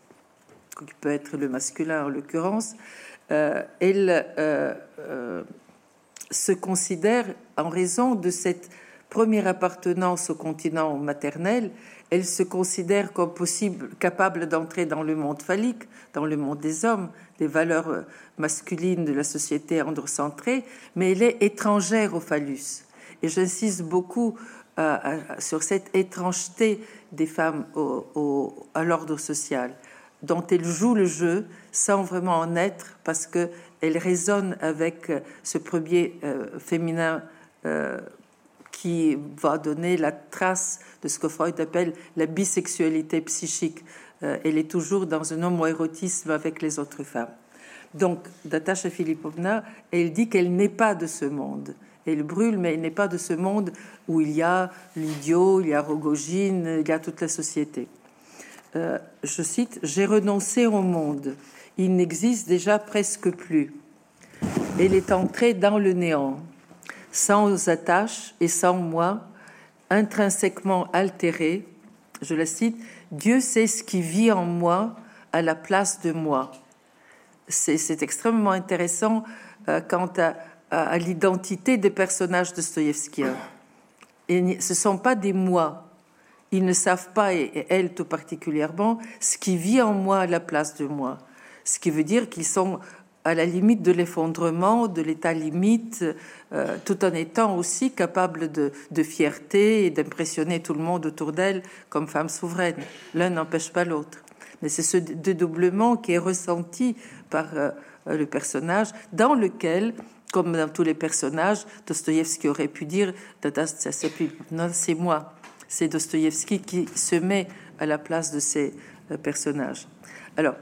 qui peut être le masculin en l'occurrence, elle euh, euh, se considère, en raison de cette première appartenance au continent maternel, elle se considère comme possible, capable d'entrer dans le monde phallique, dans le monde des hommes, des valeurs masculines de la société androcentrée, mais elle est étrangère au phallus. Et j'insiste beaucoup sur cette étrangeté des femmes à l'ordre social, dont elles jouent le jeu sans vraiment en être, parce que elles résonnent avec euh, ce premier euh, féminin euh, qui va donner la trace de ce que Freud appelle la bisexualité psychique. elle est toujours dans un homoérotisme avec les autres femmes. Donc, Natasha Filipovna, elle dit qu'elle n'est pas de ce monde elle brûle, mais elle n'est pas de ce monde où il y a l'idiot, il y a Rogogine, il y a toute la société. Euh, je cite, J'ai renoncé au monde, il n'existe déjà presque plus. Elle est entrée dans le néant, sans attache et sans moi, intrinsèquement altérée. Je la cite, Dieu sait ce qui vit en moi à la place de moi. C'est extrêmement intéressant quant à, l'identité des personnages de Stoïevski. Et ce ne sont pas des moi. Ils ne savent pas, et elle tout particulièrement, ce qui vit en moi à la place de moi. Ce qui veut dire qu'ils sont à la limite de l'effondrement, de l'état limite, euh, tout en étant aussi capable de, fierté et d'impressionner tout le monde autour d'elle comme femme souveraine. L'un n'empêche pas l'autre. Mais c'est ce dédoublement qui est ressenti par euh, le personnage, dans lequel, comme dans tous les personnages, Dostoïevski aurait pu dire c'est moi. C'est Dostoïevski qui se met à la place de ces euh, personnages. Alors,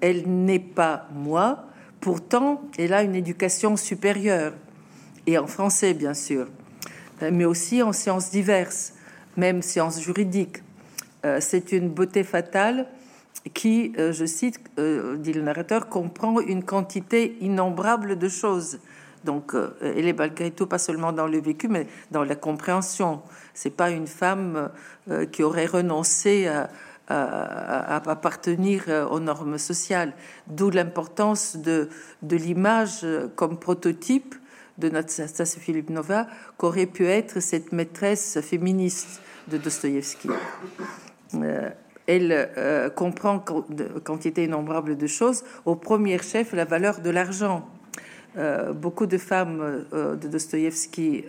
elle n'est pas moi, Pourtant, elle a une éducation supérieure, et en français bien sûr, euh, mais aussi en sciences diverses, même sciences juridiques. Euh, c'est une beauté fatale qui, euh, je cite, dit le narrateur, comprend une quantité innombrable de choses. Donc, elle est malgré tout pas seulement dans le vécu, mais dans la compréhension. C'est pas une femme qui aurait renoncé à, appartenir euh, aux normes sociales. D'où l'importance de, l'image comme prototype de Nastasia Filipnova qu'aurait pu être cette maîtresse féministe de Dostoïevski. Euh, elle euh, comprend quantité innombrable de choses, au premier chef la valeur de l'argent. beaucoup de femmes de Dostoïevski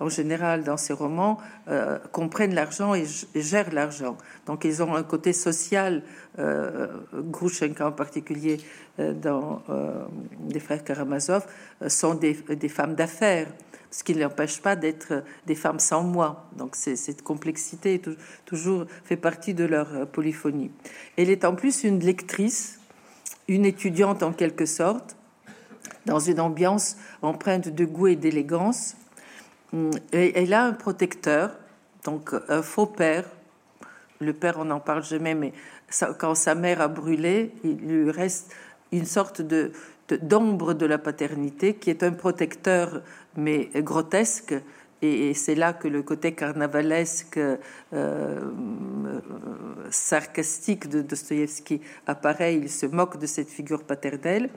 en général dans ces romans, euh, comprennent l'argent et, gèrent l'argent. Donc ils ont un côté social, euh, en particulier euh, dans euh, les frères Karamazov, sont des, femmes d'affaires, ce qui ne l'empêche pas d'être des femmes sans moi. Donc cette complexité toujours fait partie de leur polyphonie. Elle est en plus une lectrice, une étudiante en quelque sorte, dans une ambiance empreinte de goût et d'élégance. Et elle a un protecteur, donc un faux père. Le père, on n'en parle jamais, mais quand sa mère a brûlé, il lui reste une sorte d'ombre de, la paternité qui est un protecteur, mais grotesque. Et, c'est là que le côté carnavalesque, euh, sarcastique de Dostoïevski apparaît. Il se moque de cette figure paternelle.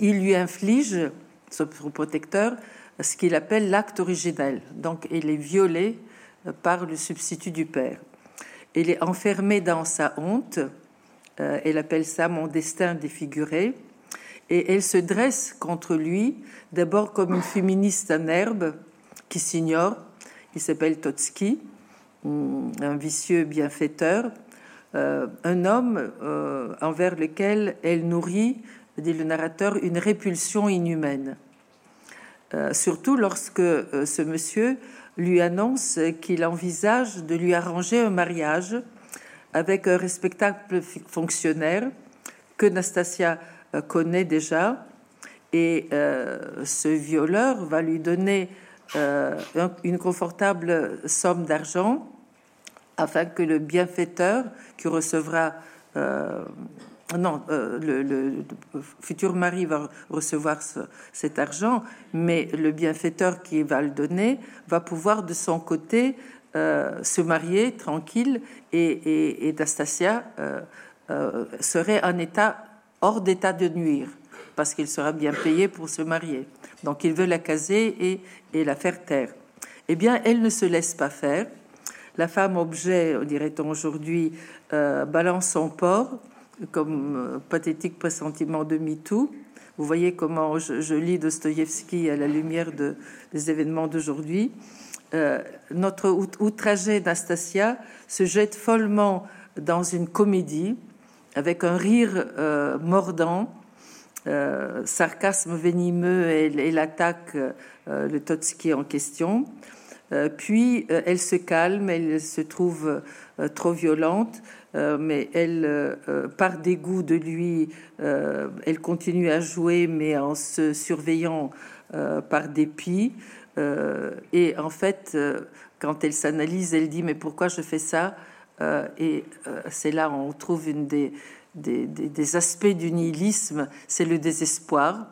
Il lui inflige, son protecteur, ce qu'il appelle l'acte originel. Donc, il est violé euh, par le substitut du père. Il est enfermé dans sa honte. Euh, elle appelle ça mon destin défiguré. Et elle se dresse contre lui, d'abord comme une féministe en herbe qui s'ignore. Il s'appelle Totsky, un vicieux bienfaiteur, euh, un homme envers lequel elle nourrit, dit le narrateur, une répulsion inhumaine. Euh, surtout lorsque euh, ce monsieur lui annonce qu'il envisage de lui arranger un mariage avec un respectable fonctionnaire que Nastasia euh, connaît déjà. Et ce violeur va lui donner une confortable somme d'argent afin que le bienfaiteur qui recevra non, euh, le, futur mari va recevoir cet argent, mais le bienfaiteur qui va le donner va pouvoir de son côté euh, se marier tranquille et, et, Dastasia euh, serait en état hors d'état de nuire parce qu'il sera bien payé pour se marier. Donc il veut la caser et, et la faire taire. Eh bien, elle ne se laisse pas faire. La femme objet, dirait-on aujourd'hui, balance son port comme euh, pathétique pressentiment de MeToo. Vous voyez comment je, lis Dostoïevski à la lumière de, des événements d'aujourd'hui. Euh, notre outragée Nastasia se jette follement dans une comédie avec un rire euh, mordant, sarcasme venimeux et, et l'attaque le Totsky en question. puis elle se calme, elle se trouve trop violente. Euh, mais elle, euh, euh, par dégoût de lui, elle continue à jouer, mais en se surveillant par dépit. et en fait, quand elle s'analyse, elle dit mais pourquoi je fais ça Et c'est là où on trouve une des, aspects du nihilisme, c'est le désespoir.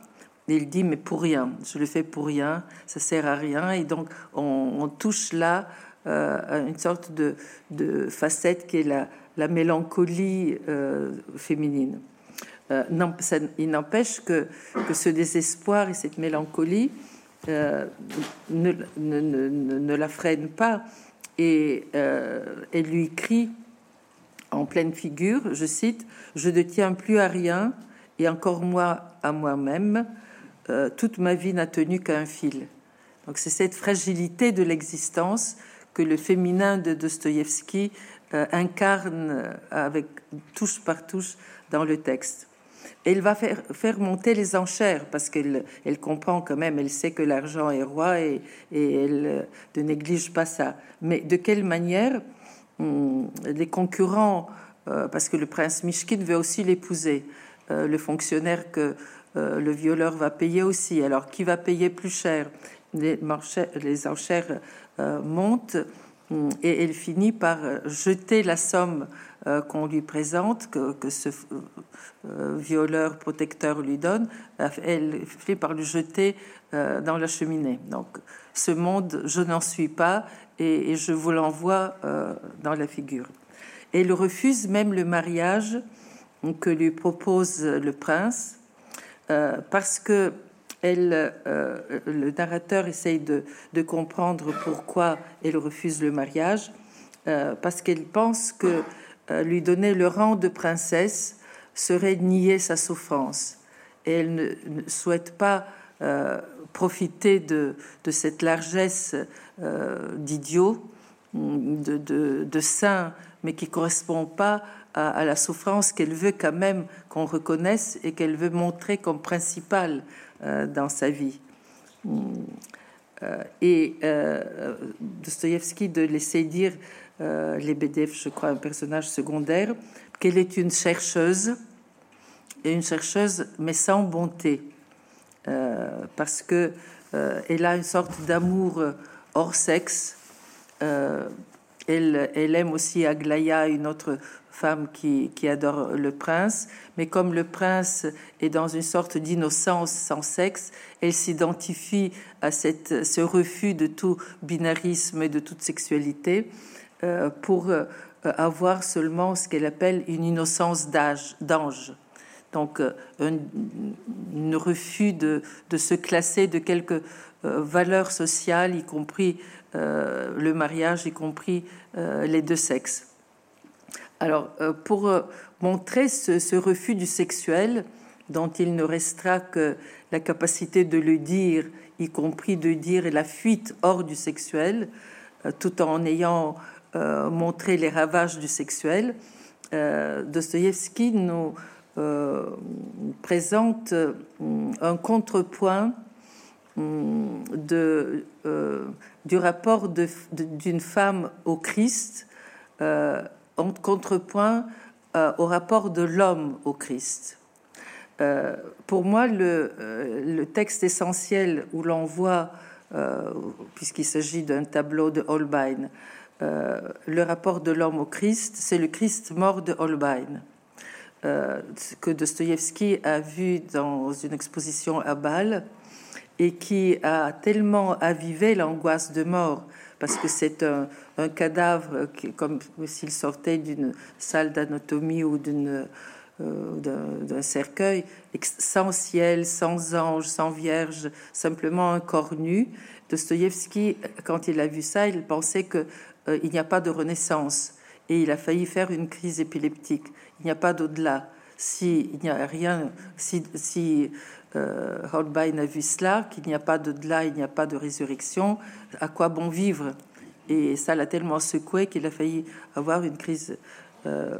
Et il dit mais pour rien, je le fais pour rien, ça sert à rien. Et donc on, touche là une sorte de, facette qui est la, la mélancolie euh, féminine. il n'empêche que, ce désespoir et cette mélancolie ne, la freine pas et elle lui crie en pleine figure, je cite, Je ne tiens plus à rien, et encore moins à moi-même. Euh, toute ma vie n'a tenu qu'un fil. Donc c'est cette fragilité de l'existence que le féminin de Dostoïevski euh, incarne avec touche par touche dans le texte. Et elle va faire, monter les enchères parce qu'elle elle comprend quand même, elle sait que l'argent est roi et, elle euh, ne néglige pas ça. Mais de quelle manière hum, les concurrents, parce que le prince Mishkin veut aussi l'épouser, euh, le fonctionnaire que euh, le violeur va payer aussi. Alors, qui va payer plus cher? Les, enchères euh, montent hum, et elle finit par jeter la somme qu'on lui présente, que, ce violeur protecteur lui donne. Elle finit par le jeter dans la cheminée. Donc, ce monde, je n'en suis pas et, je vous l'envoie dans la figure. Elle refuse même le mariage que lui propose le prince, euh, parce que elle, euh, le narrateur essaye de, comprendre pourquoi elle refuse le mariage, euh, parce qu'elle pense que lui donner le rang de princesse serait nier sa souffrance. Et elle ne, souhaite pas profiter de, cette largesse d'idiot, de, de, saint, mais qui correspond pas à, la souffrance qu'elle veut quand même qu'on reconnaisse et qu'elle veut montrer comme principale euh, dans sa vie. Euh, et euh, Dostoïevski de laisser dire les BDF, je crois, un personnage secondaire, qu'elle est une chercheuse et une chercheuse, mais sans bonté, parce que elle a une sorte d'amour hors sexe. Elle, aime aussi Aglaya, une autre femme qui, adore le prince, mais comme le prince est dans une sorte d'innocence sans sexe, elle s'identifie à ce refus de tout binarisme et de toute sexualité euh, pour euh, avoir seulement ce qu'elle appelle une innocence d'ange. Donc euh, un, refus de, de, se classer de quelques valeurs sociales, y compris le mariage, y compris les deux sexes. Alors, euh, pour euh, montrer ce, refus du sexuel, dont il ne restera que la capacité de le dire, y compris de dire la fuite hors du sexuel, euh, tout en ayant montré les ravages du sexuel, Dostoïevski nous présente un contrepoint de, du rapport d'une femme au Christ en contrepoint euh, au rapport de l'homme au Christ. Euh, pour moi, le, euh, le, texte essentiel où l'on voit, puisqu'il s'agit d'un tableau de Holbein, le rapport de l'homme au Christ, c'est le Christ mort de Holbein, que Dostoïevski a vu dans une exposition à Bâle et qui a tellement avivé l'angoisse de mort parce que c'est un, cadavre comme s'il sortait d'une salle d'anatomie ou euh, d'un cercueil, sans ciel, sans ange, sans vierge, simplement un corps nu. Dostoïevski, quand il a vu ça, il pensait que euh, il n'y a pas de renaissance et il a failli faire une crise épileptique. Il n'y a pas d'au-delà. Si n'y a rien, si, si euh, Holbein a vu cela, qu'il n'y a pas de-delà, il n'y a pas de résurrection, à quoi bon vivre? Et ça l'a tellement secoué qu'il a failli avoir une crise euh,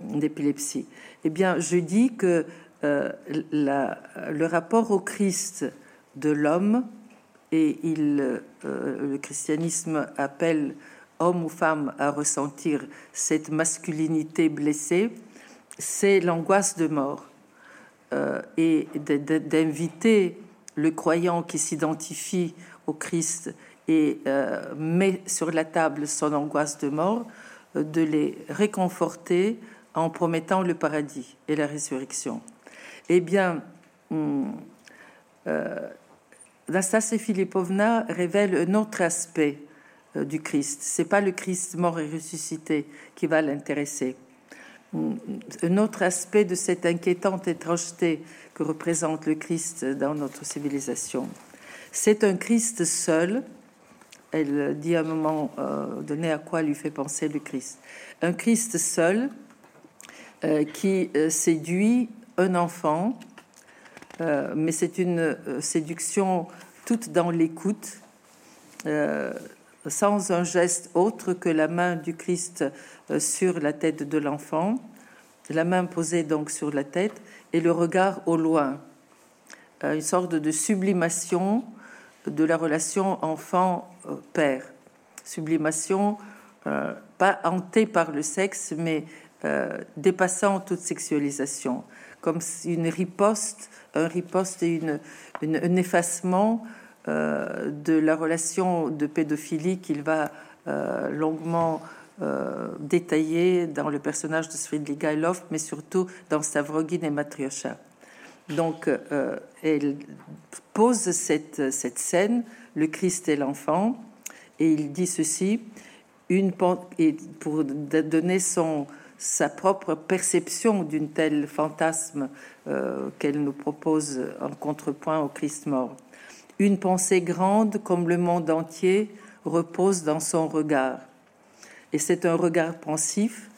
d'épilepsie. Eh bien, je dis que euh, le rapport au Christ de l'homme, et il, le christianisme appelle homme ou femme à ressentir cette masculinité blessée, c'est l'angoisse de mort. Euh, et d'inviter le croyant qui s'identifie au Christ et euh, met sur la table son angoisse de mort, euh, de les réconforter en promettant le paradis et la résurrection. Eh bien, hum, Filipovna révèle un autre aspect du Christ. C'est pas le Christ mort et ressuscité qui va l'intéresser. Un autre aspect de cette inquiétante étrangeté que représente le Christ dans notre civilisation. C'est un Christ seul. Elle dit à un moment euh, donné à quoi lui fait penser le Christ. Un Christ seul euh, qui euh, séduit un enfant, mais c'est une séduction toute dans l'écoute, sans un geste autre que la main du Christ sur la tête de l'enfant, la main posée donc sur la tête et le regard au loin, une sorte de sublimation de la relation enfant-père. Sublimation euh, pas hantée par le sexe, mais euh, dépassant toute sexualisation, comme une riposte, un riposte et une, un effacement euh, de la relation de pédophilie qu'il va longuement détailler dans le personnage de Svindligailov, mais surtout dans Stavrogin et Matriosha. Donc, euh, elle pose cette, cette, scène, le Christ et l'enfant, et il dit ceci, une, pour donner son, sa propre perception d'une telle fantasme euh, qu'elle nous propose en contrepoint au Christ mort. Une pensée grande comme le monde entier repose dans son regard. Et c'est un regard pensif,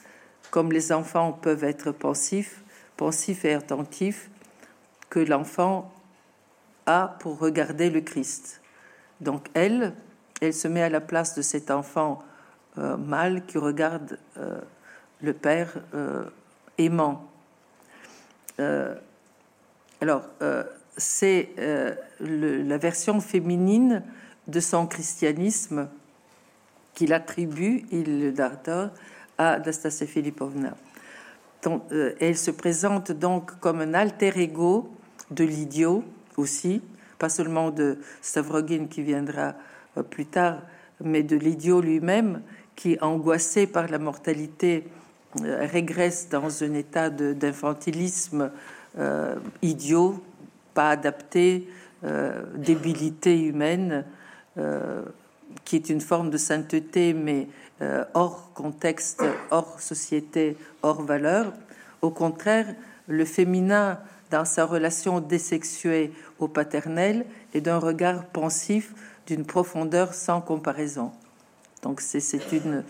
comme les enfants peuvent être pensifs, pensifs et attentifs, que l'enfant a pour regarder le Christ. Donc elle, elle se met à la place de cet enfant euh, mâle qui regarde euh, le Père euh, aimant. alors, c'est la version féminine de son christianisme qu'il attribue, il le d'Arthur, à Nastasia Filipovna. elle se présente donc comme un alter ego de l'idiot aussi, pas seulement de Stavrogin qui viendra euh, plus tard, mais de l'idiot lui-même qui, angoissé par la mortalité, euh, régresse dans un état d'infantilisme euh, idiot, pas adapté, débilité humaine, qui est une forme de sainteté, mais hors contexte, hors société, hors valeur. Au contraire, le féminin dans sa relation désexuée au paternel et d'un regard pensif d'une profondeur sans comparaison. Donc c'est une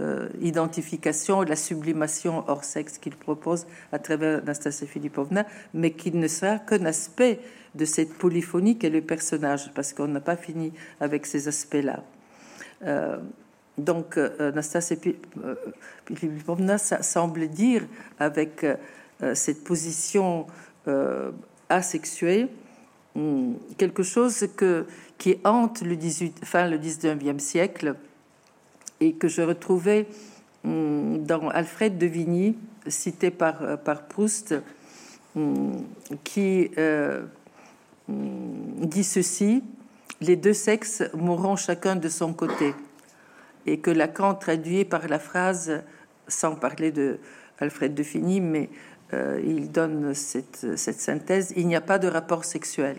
euh, identification, la sublimation hors sexe qu'il propose à travers Nastasia Filipovna, mais qui ne sera qu'un aspect de cette polyphonie qu'est le personnage, parce qu'on n'a pas fini avec ces aspects-là. Euh, donc euh, Nastasia Filipovna semble dire avec cette position euh, asexué, hmm, quelque chose que, qui hante le 18, fin le 19e siècle et que je retrouvais hmm, dans Alfred de Vigny, cité par, par Proust, hmm, qui euh, dit ceci Les deux sexes mourront chacun de son côté. Et que Lacan traduit par la phrase, sans parler de Alfred de Vigny, mais euh, il donne cette, synthèse, il n'y a pas de rapport sexuel.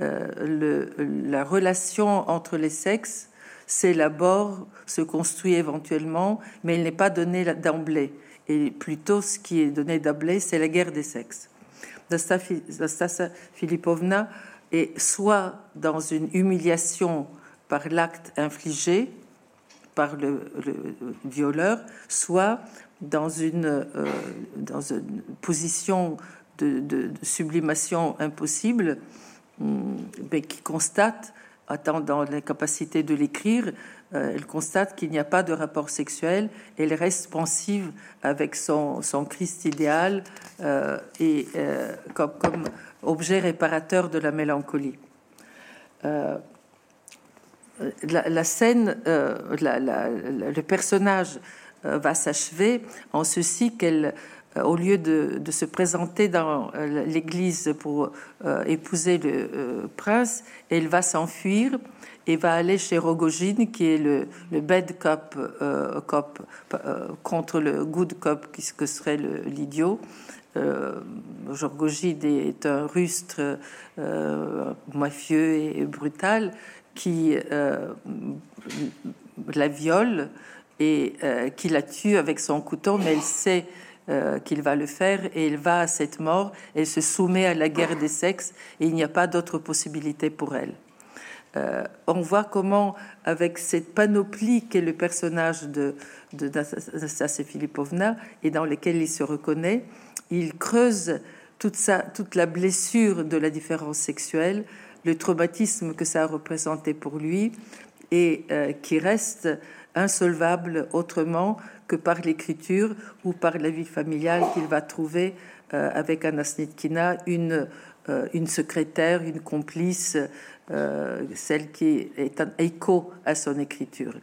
Euh, la relation entre les sexes s'élabore, se construit éventuellement, mais il n'est pas donné d'emblée. Et plutôt, ce qui est donné d'emblée, c'est la guerre des sexes. Nastasia Filipovna est soit dans une humiliation par l'acte infligé par le violeur, soit dans une, euh, dans une position de, sublimation impossible, hum, mais qui constate, attendant la capacité de l'écrire, euh, elle constate qu'il n'y a pas de rapport sexuel, elle reste pensive avec son, Christ idéal euh, et comme, comme, objet réparateur de la mélancolie. La, scène, le personnage euh, va s'achever en ceci qu'elle, euh, au lieu de, se présenter dans euh, l'église pour épouser le prince, elle va s'enfuir et va aller chez Rogojin, qui est le, bad cop, cop contre le good cop, qui que serait l'idiot. Euh, est un rustre mafieux et, brutal qui la viole et euh, qui la tue avec son couteau, mais elle sait euh, qu'il va le faire et il va à cette mort. Elle se soumet à la guerre des sexes et il n'y a pas d'autre possibilité pour elle. Euh, on voit comment, avec cette panoplie qu'est le personnage de, de Nastasia Filipovna et dans lequel il se reconnaît, il creuse toute, toute la blessure de la différence sexuelle, le traumatisme que ça a représenté pour lui et euh, qui reste insolvable autrement que par l'écriture ou par la vie familiale qu'il va trouver euh, avec Anna Snitkina, une, euh, une secrétaire, une complice, celle qui est un écho à son écriture.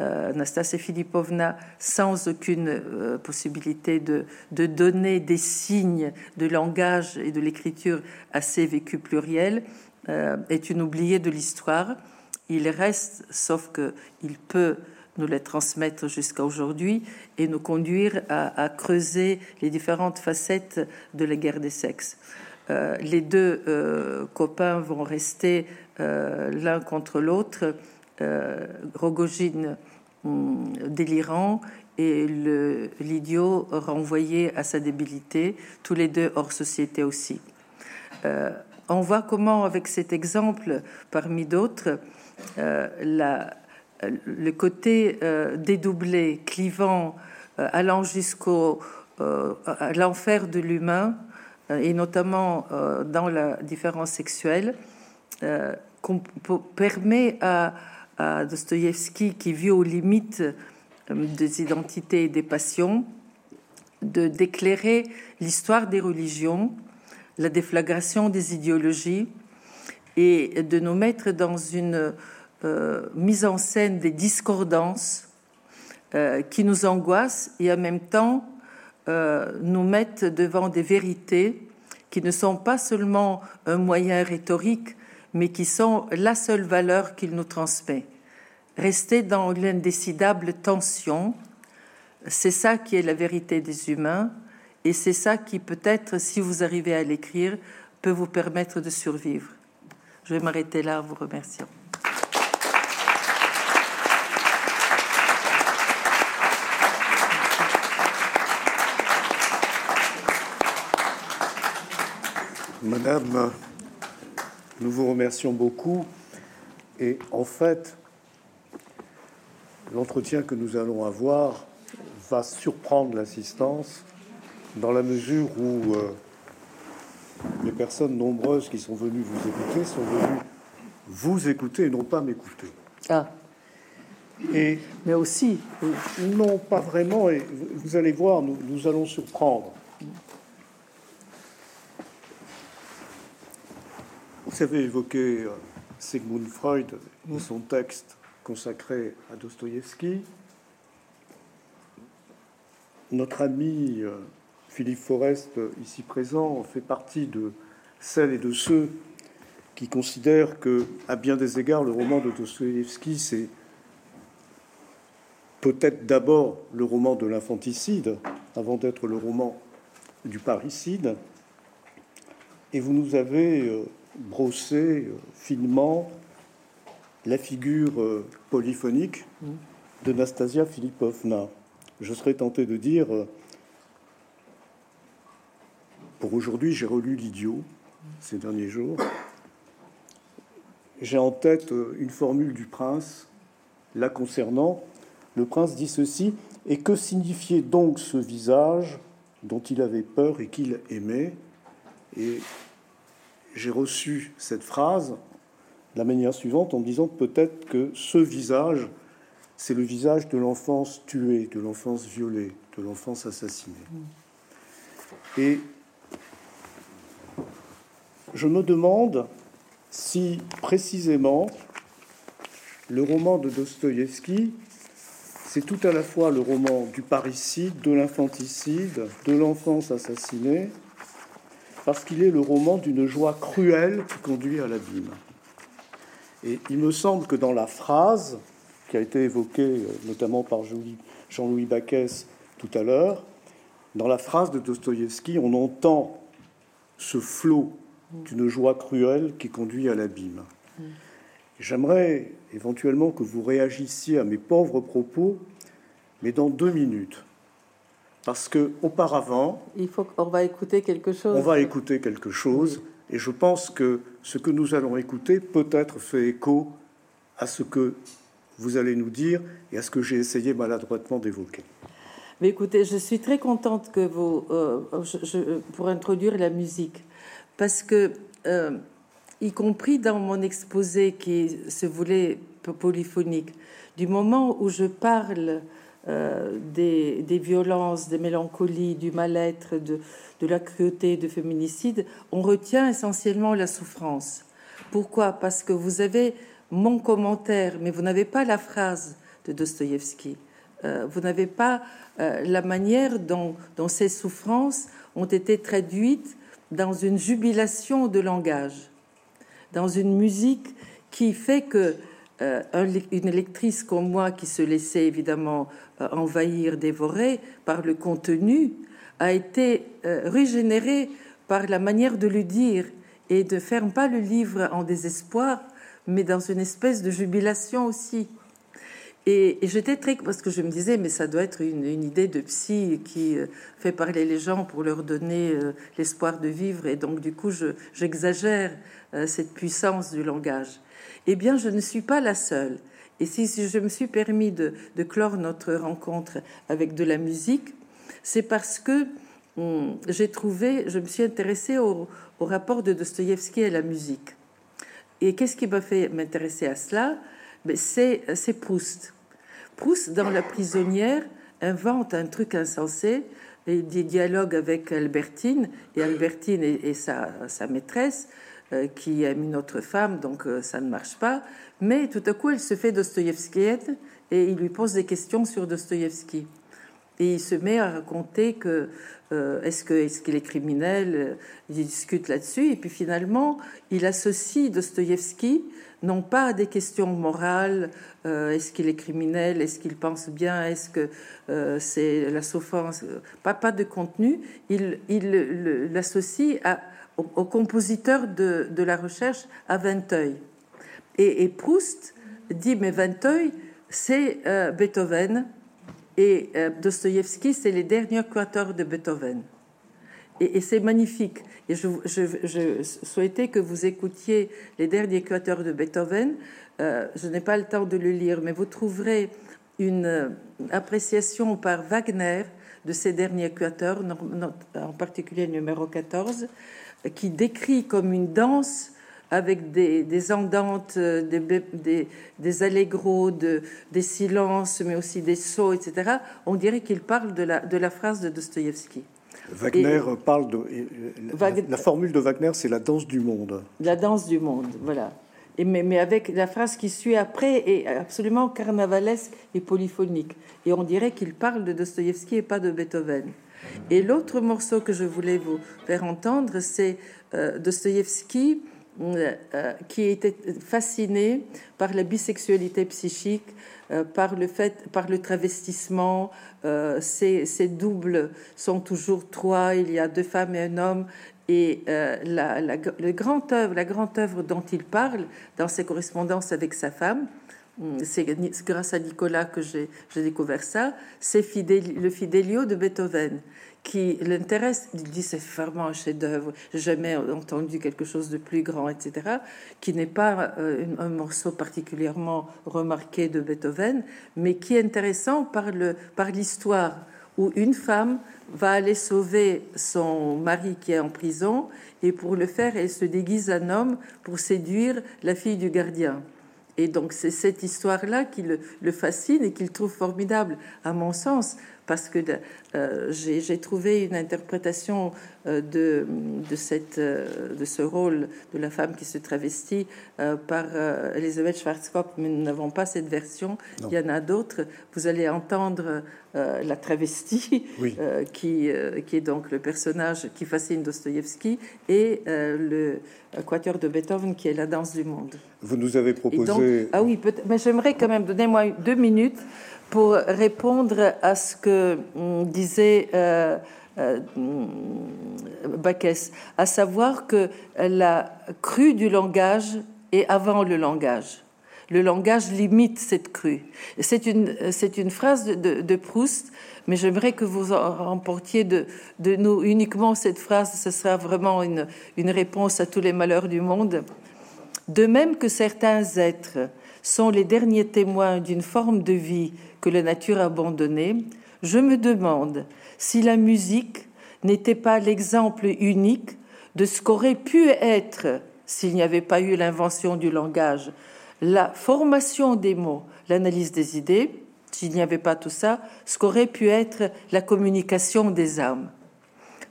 Nastasia Filipovna, sans aucune possibilité de, de, donner des signes de langage et de l'écriture à ses vécus pluriels, est une oubliée de l'histoire il reste, sauf qu'il peut nous les transmettre jusqu'à aujourd'hui et nous conduire à, creuser les différentes facettes de la guerre des sexes. Euh, les deux euh, copains vont rester euh, l'un contre l'autre, Rogogine hum, délirant et l'idiot renvoyé à sa débilité, tous les deux hors société aussi. on voit comment, avec cet exemple parmi d'autres, la, le côté euh, dédoublé, clivant, euh, allant jusqu'au l'enfer de l'humain, et notamment dans la différence sexuelle, permet à, à Dostoïevski, qui vit aux limites des identités et des passions, de d'éclairer l'histoire des religions, la déflagration des idéologies, et de nous mettre dans une euh, mise en scène des discordances euh, qui nous angoissent et en même temps euh, nous mettent devant des vérités qui ne sont pas seulement un moyen rhétorique, mais qui sont la seule valeur qu'il nous transmet. Rester dans l'indécidable tension, c'est ça qui est la vérité des humains, et c'est ça qui peut-être, si vous arrivez à l'écrire, peut vous permettre de survivre. Je vais m'arrêter là vous remerciant. Madame, nous vous remercions beaucoup. Et en fait, l'entretien que nous allons avoir va surprendre l'assistance dans la mesure où euh, les personnes nombreuses qui sont venues vous écouter sont venues vous écouter et non pas m'écouter. Ah. Et mais aussi non, pas vraiment. Et vous allez voir, nous, nous allons surprendre. Vous avez évoqué euh, Sigmund Freud et son texte consacré à Dostoïevski. Notre ami euh, Philippe Forest, ici présent, fait partie de celles et de ceux qui considèrent que, à bien des égards, le roman de Dostoïevski, c'est peut-être d'abord le roman de l'infanticide, avant d'être le roman du parricide. Et vous nous avez euh, brossé euh, finement la figure euh, polyphonique de Nastasia Filipovna. Je serais tenté de dire pour aujourd'hui, j'ai relu L'Idiot ces derniers jours. J'ai en tête euh, une formule du prince, la concernant. Le prince dit ceci Et que signifiait donc ce visage dont il avait peur et qu'il aimait? J'ai reçu cette phrase de la manière suivante en disant peut-être que ce visage, c'est le visage de l'enfance tuée, de l'enfance violée, de l'enfance assassinée. Et je me demande si précisément le roman de Dostoïevski, c'est tout à la fois le roman du parricide, de l'infanticide, de l'enfance assassinée, parce qu'il est le roman d'une joie cruelle qui conduit à l'abîme. Et il me semble que dans la phrase qui a été évoquée euh, notamment par Jean-Louis Bacchès tout à l'heure, dans la phrase de Dostoïevski, on entend ce flot d'une joie cruelle qui conduit à l'abîme. J'aimerais éventuellement que vous réagissiez à mes pauvres propos, mais dans deux minutes, parce que auparavant, il faut qu'on va écouter quelque chose. On va écouter quelque chose, et je pense que ce que nous allons écouter peut-être fait écho à ce que vous allez nous dire et à ce que j'ai essayé maladroitement d'évoquer. Mais écoutez, je suis très contente que vous, euh, pour introduire la musique, parce que, euh, y compris dans mon exposé qui se voulait polyphonique, du moment où je parle euh, des, violences, des mélancolies, du mal-être, de, de la cruauté, du féminicide, on retient essentiellement la souffrance. Pourquoi? Parce que vous avez mon commentaire, mais vous n'avez pas la phrase de Dostoïevski. Euh, vous n'avez pas euh, la manière dont, ces souffrances ont été traduites dans une jubilation de langage, dans une musique qui fait que euh, une lectrice comme moi, qui se laissait évidemment envahir, dévorer par le contenu, a été régénérée par la manière de le dire et de faire pas le livre en désespoir, mais dans une espèce de jubilation aussi. Et, j'étais très parce que je me disais mais ça doit être une, idée de psy qui euh, fait parler les gens pour leur donner euh, l'espoir de vivre et donc du coup j'exagère euh, cette puissance du langage. Eh bien je ne suis pas la seule. Et si, je me suis permis de, clore notre rencontre avec de la musique, c'est parce que hum, j'ai trouvé, je me suis intéressée au, rapport de Dostoïevski à la musique. Et qu'est-ce qui m'a fait m'intéresser à cela? Ben, C'est Proust. Proust, dans La prisonnière, invente un truc insensé, et des dialogues avec Albertine, et Albertine et, sa, maîtresse, qui aime une autre femme, donc euh, ça ne marche pas. Mais tout à coup, elle se fait dostoïevskienne et il lui pose des questions sur Dostoïevski. Et il se met à raconter que euh, est-ce qu'il est, qu'il est, criminel euh, Il discute là-dessus. Et puis finalement, il associe Dostoïevski non pas à des questions morales, euh, est-ce qu'il est criminel, est-ce qu'il pense bien, est-ce que c'est la souffrance, pas, pas de contenu, il l'associe au, compositeur de, la recherche à Vinteuil. Et, et Proust dit, mais Vinteuil, c'est Beethoven, et euh, Dostoïevski, c'est les derniers quatuors de Beethoven. Et, c'est magnifique. Et je, je, souhaitais que vous écoutiez les derniers quatuors de Beethoven. Euh, je n'ai pas le temps de le lire, mais vous trouverez une euh, appréciation par Wagner de ces derniers quatuors, en particulier le numéro 14, qui décrit comme une danse avec des, des andantes, euh, des, des, allegros, de, des silences, mais aussi des sauts, etc., on dirait qu'il parle de la, de la phrase de Dostoïevski. Wagner parle de. La, formule de Wagner, c'est la danse du monde. La danse du monde, voilà. Et mais, mais, avec la phrase qui suit après est absolument carnavalesque et polyphonique. Et on dirait qu'il parle de Dostoïevski et pas de Beethoven. Et l'autre morceau que je voulais vous faire entendre, c'est euh, Dostoïevski euh, qui était fasciné par la bisexualité psychique, euh, par le fait, par le travestissement. Euh, ces, doubles sont toujours trois. Il y a deux femmes et un homme. Et la, grand œuvre, la grande œuvre dont il parle dans ses correspondances avec sa femme, c'est grâce à Nicolas que j'ai découvert ça, c'est le Fidelio de Beethoven qui l'intéresse, il dit c'est vraiment un chef-d'œuvre, jamais entendu quelque chose de plus grand, etc., qui n'est pas euh, un morceau particulièrement remarqué de Beethoven, mais qui est intéressant par l'histoire où une femme va aller sauver son mari qui est en prison et pour le faire, elle se déguise en homme pour séduire la fille du gardien. Et donc c'est cette histoire-là qui le fascine et qu'il trouve formidable, à mon sens, parce que euh, j'ai trouvé une interprétation euh, de, de, cette, euh, de ce rôle de la femme qui se travestit par Elisabeth Schwarzkopf, mais nous n'avons pas cette version. Il y en a d'autres. Vous allez entendre la travestie, qui, qui est donc le personnage qui fascine Dostoïevski, et le quatuor de Beethoven, qui est la danse du monde. Vous nous avez proposé. ah oui, mais j'aimerais quand même, donner moi deux minutes pour répondre à ce que hum, disait euh, euh à savoir que la crue du langage est avant le langage. Le langage limite cette crue. C'est une, une phrase de, Proust, mais j'aimerais que vous remportiez de, de nous uniquement cette phrase. Ce sera vraiment une, une réponse à tous les malheurs du monde. De même que certains êtres sont les derniers témoins d'une forme de vie que la nature a abandonnée, je me demande si la musique n'était pas l'exemple unique de ce qu'aurait pu être s'il n'y avait pas eu l'invention du langage, la formation des mots, l'analyse des idées, s'il n'y avait pas tout ça, ce qu'aurait pu être la communication des âmes.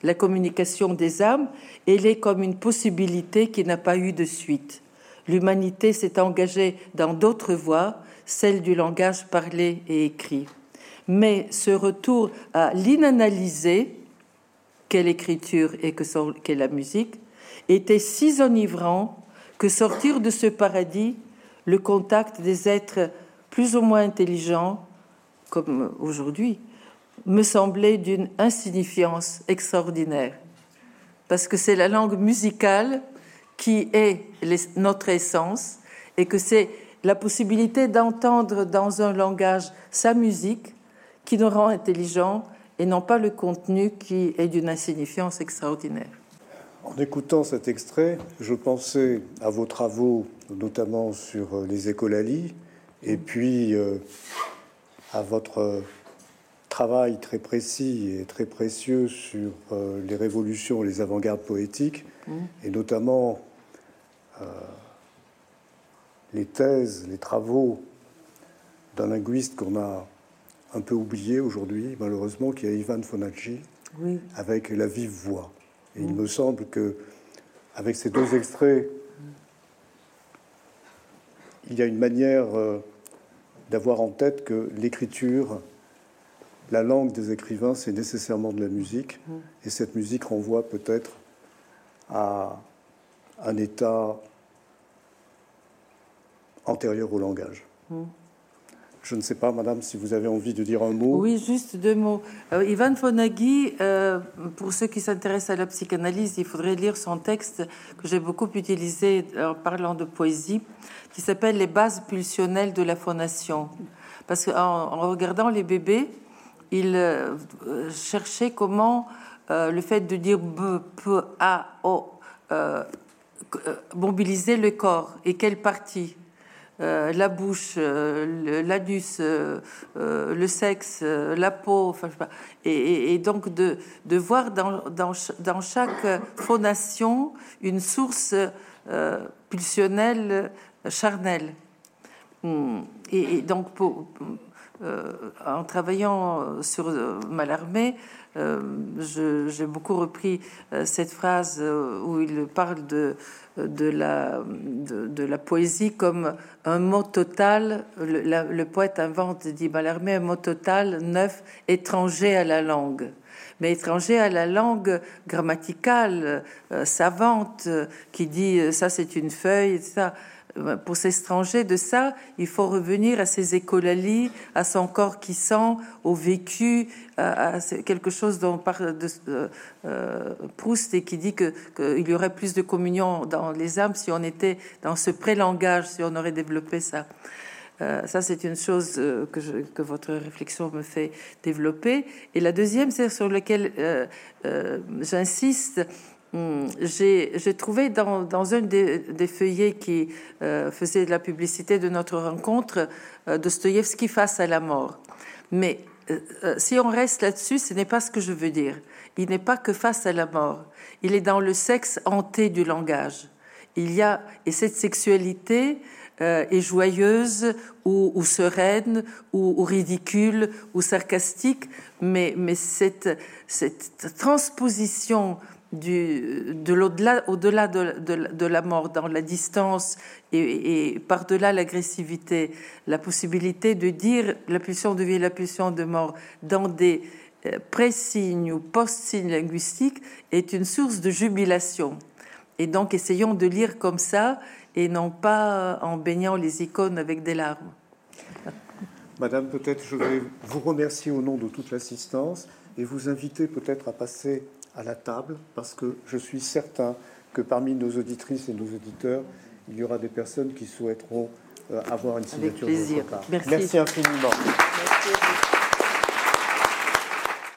La communication des âmes, elle est comme une possibilité qui n'a pas eu de suite. L'humanité s'est engagée dans d'autres voies, celle du langage parlé et écrit. Mais ce retour à l'inanalysé, qu'est l'écriture et qu'est la musique, était si enivrant que sortir de ce paradis, le contact des êtres plus ou moins intelligents, comme aujourd'hui, me semblait d'une insignifiance extraordinaire. Parce que c'est la langue musicale qui est notre essence et que c'est la possibilité d'entendre dans un langage sa musique qui nous rend intelligents et non pas le contenu qui est d'une insignifiance extraordinaire. En écoutant cet extrait, je pensais à vos travaux, notamment sur euh, les écolalies, et puis euh, à votre travail très précis et très précieux sur les révolutions, les avant-gardes poétiques, mmh. et notamment les thèses, les travaux d'un linguiste qu'on a un peu oublié aujourd'hui, malheureusement, qui est Ivan Fonacci, avec La vive voix. Et il me semble que, avec ces deux extraits, il y a une manière euh, d'avoir en tête que l'écriture, la langue des écrivains, c'est nécessairement de la musique. Et cette musique renvoie peut-être à un état antérieur au langage. Je ne sais pas, madame, si vous avez envie de dire un mot. Oui, juste deux mots. Euh, Ivan Fonaghi, euh, pour ceux qui s'intéressent à la psychanalyse, il faudrait lire son texte que j'ai beaucoup utilisé en parlant de poésie, qui s'appelle Les bases pulsionnelles de la phonation. Parce qu'en en regardant les bébés, il euh, cherchait comment le fait de dire B, P, A, O mobiliser le corps et quelle partie? Euh, la bouche, euh, l'anus, euh, le sexe, la peau, enfin, et, donc de, voir dans, chaque phonation une source pulsionnelle charnelle. Hmm. Et, donc, en travaillant sur Malarmé, j'ai beaucoup repris cette phrase où il parle de la, poésie comme un mot total. Le, poète invente, dit Mallarmé, un mot total, neuf, étranger à la langue. Mais étranger à la langue grammaticale, euh, savante, qui dit euh, ça c'est une feuille, ça pour s'étranger de ça, il faut revenir à ses écolalies, à son corps qui sent, au vécu, à, quelque chose dont parle de, euh, Proust et qui dit que qu'il y aurait plus de communion dans les âmes si on était dans ce pré-langage, si on aurait développé ça. Euh, ça, c'est une chose euh, que, que, votre réflexion me fait développer. Et la deuxième, c'est sur lequel j'insiste. J'ai trouvé dans, un des, feuillets qui euh, faisait de la publicité de notre rencontre euh, Dostoïevski face à la mort. Mais euh, si on reste là-dessus, ce n'est pas ce que je veux dire. Il n'est pas que face à la mort. Il est dans le sexe hanté du langage. Il y a et cette sexualité est joyeuse ou, sereine ou, ridicule ou sarcastique, mais, cette transposition de l'au-delà, au-delà de, la mort, dans la distance et, par-delà l'agressivité, la possibilité de dire la pulsion de vie et la pulsion de mort dans des euh, pré-signes ou post-signes linguistiques est une source de jubilation. Et donc essayons de lire comme ça et non pas en baignant les icônes avec des larmes. Madame, peut-être je vais vous remercier au nom de toute l'assistance et vous inviter peut-être à passer à la table parce que je suis certain que parmi nos auditrices et nos auditeurs, il y aura des personnes qui souhaiteront avoir une signature plaisir. de votre part. Merci. Merci infiniment. Merci.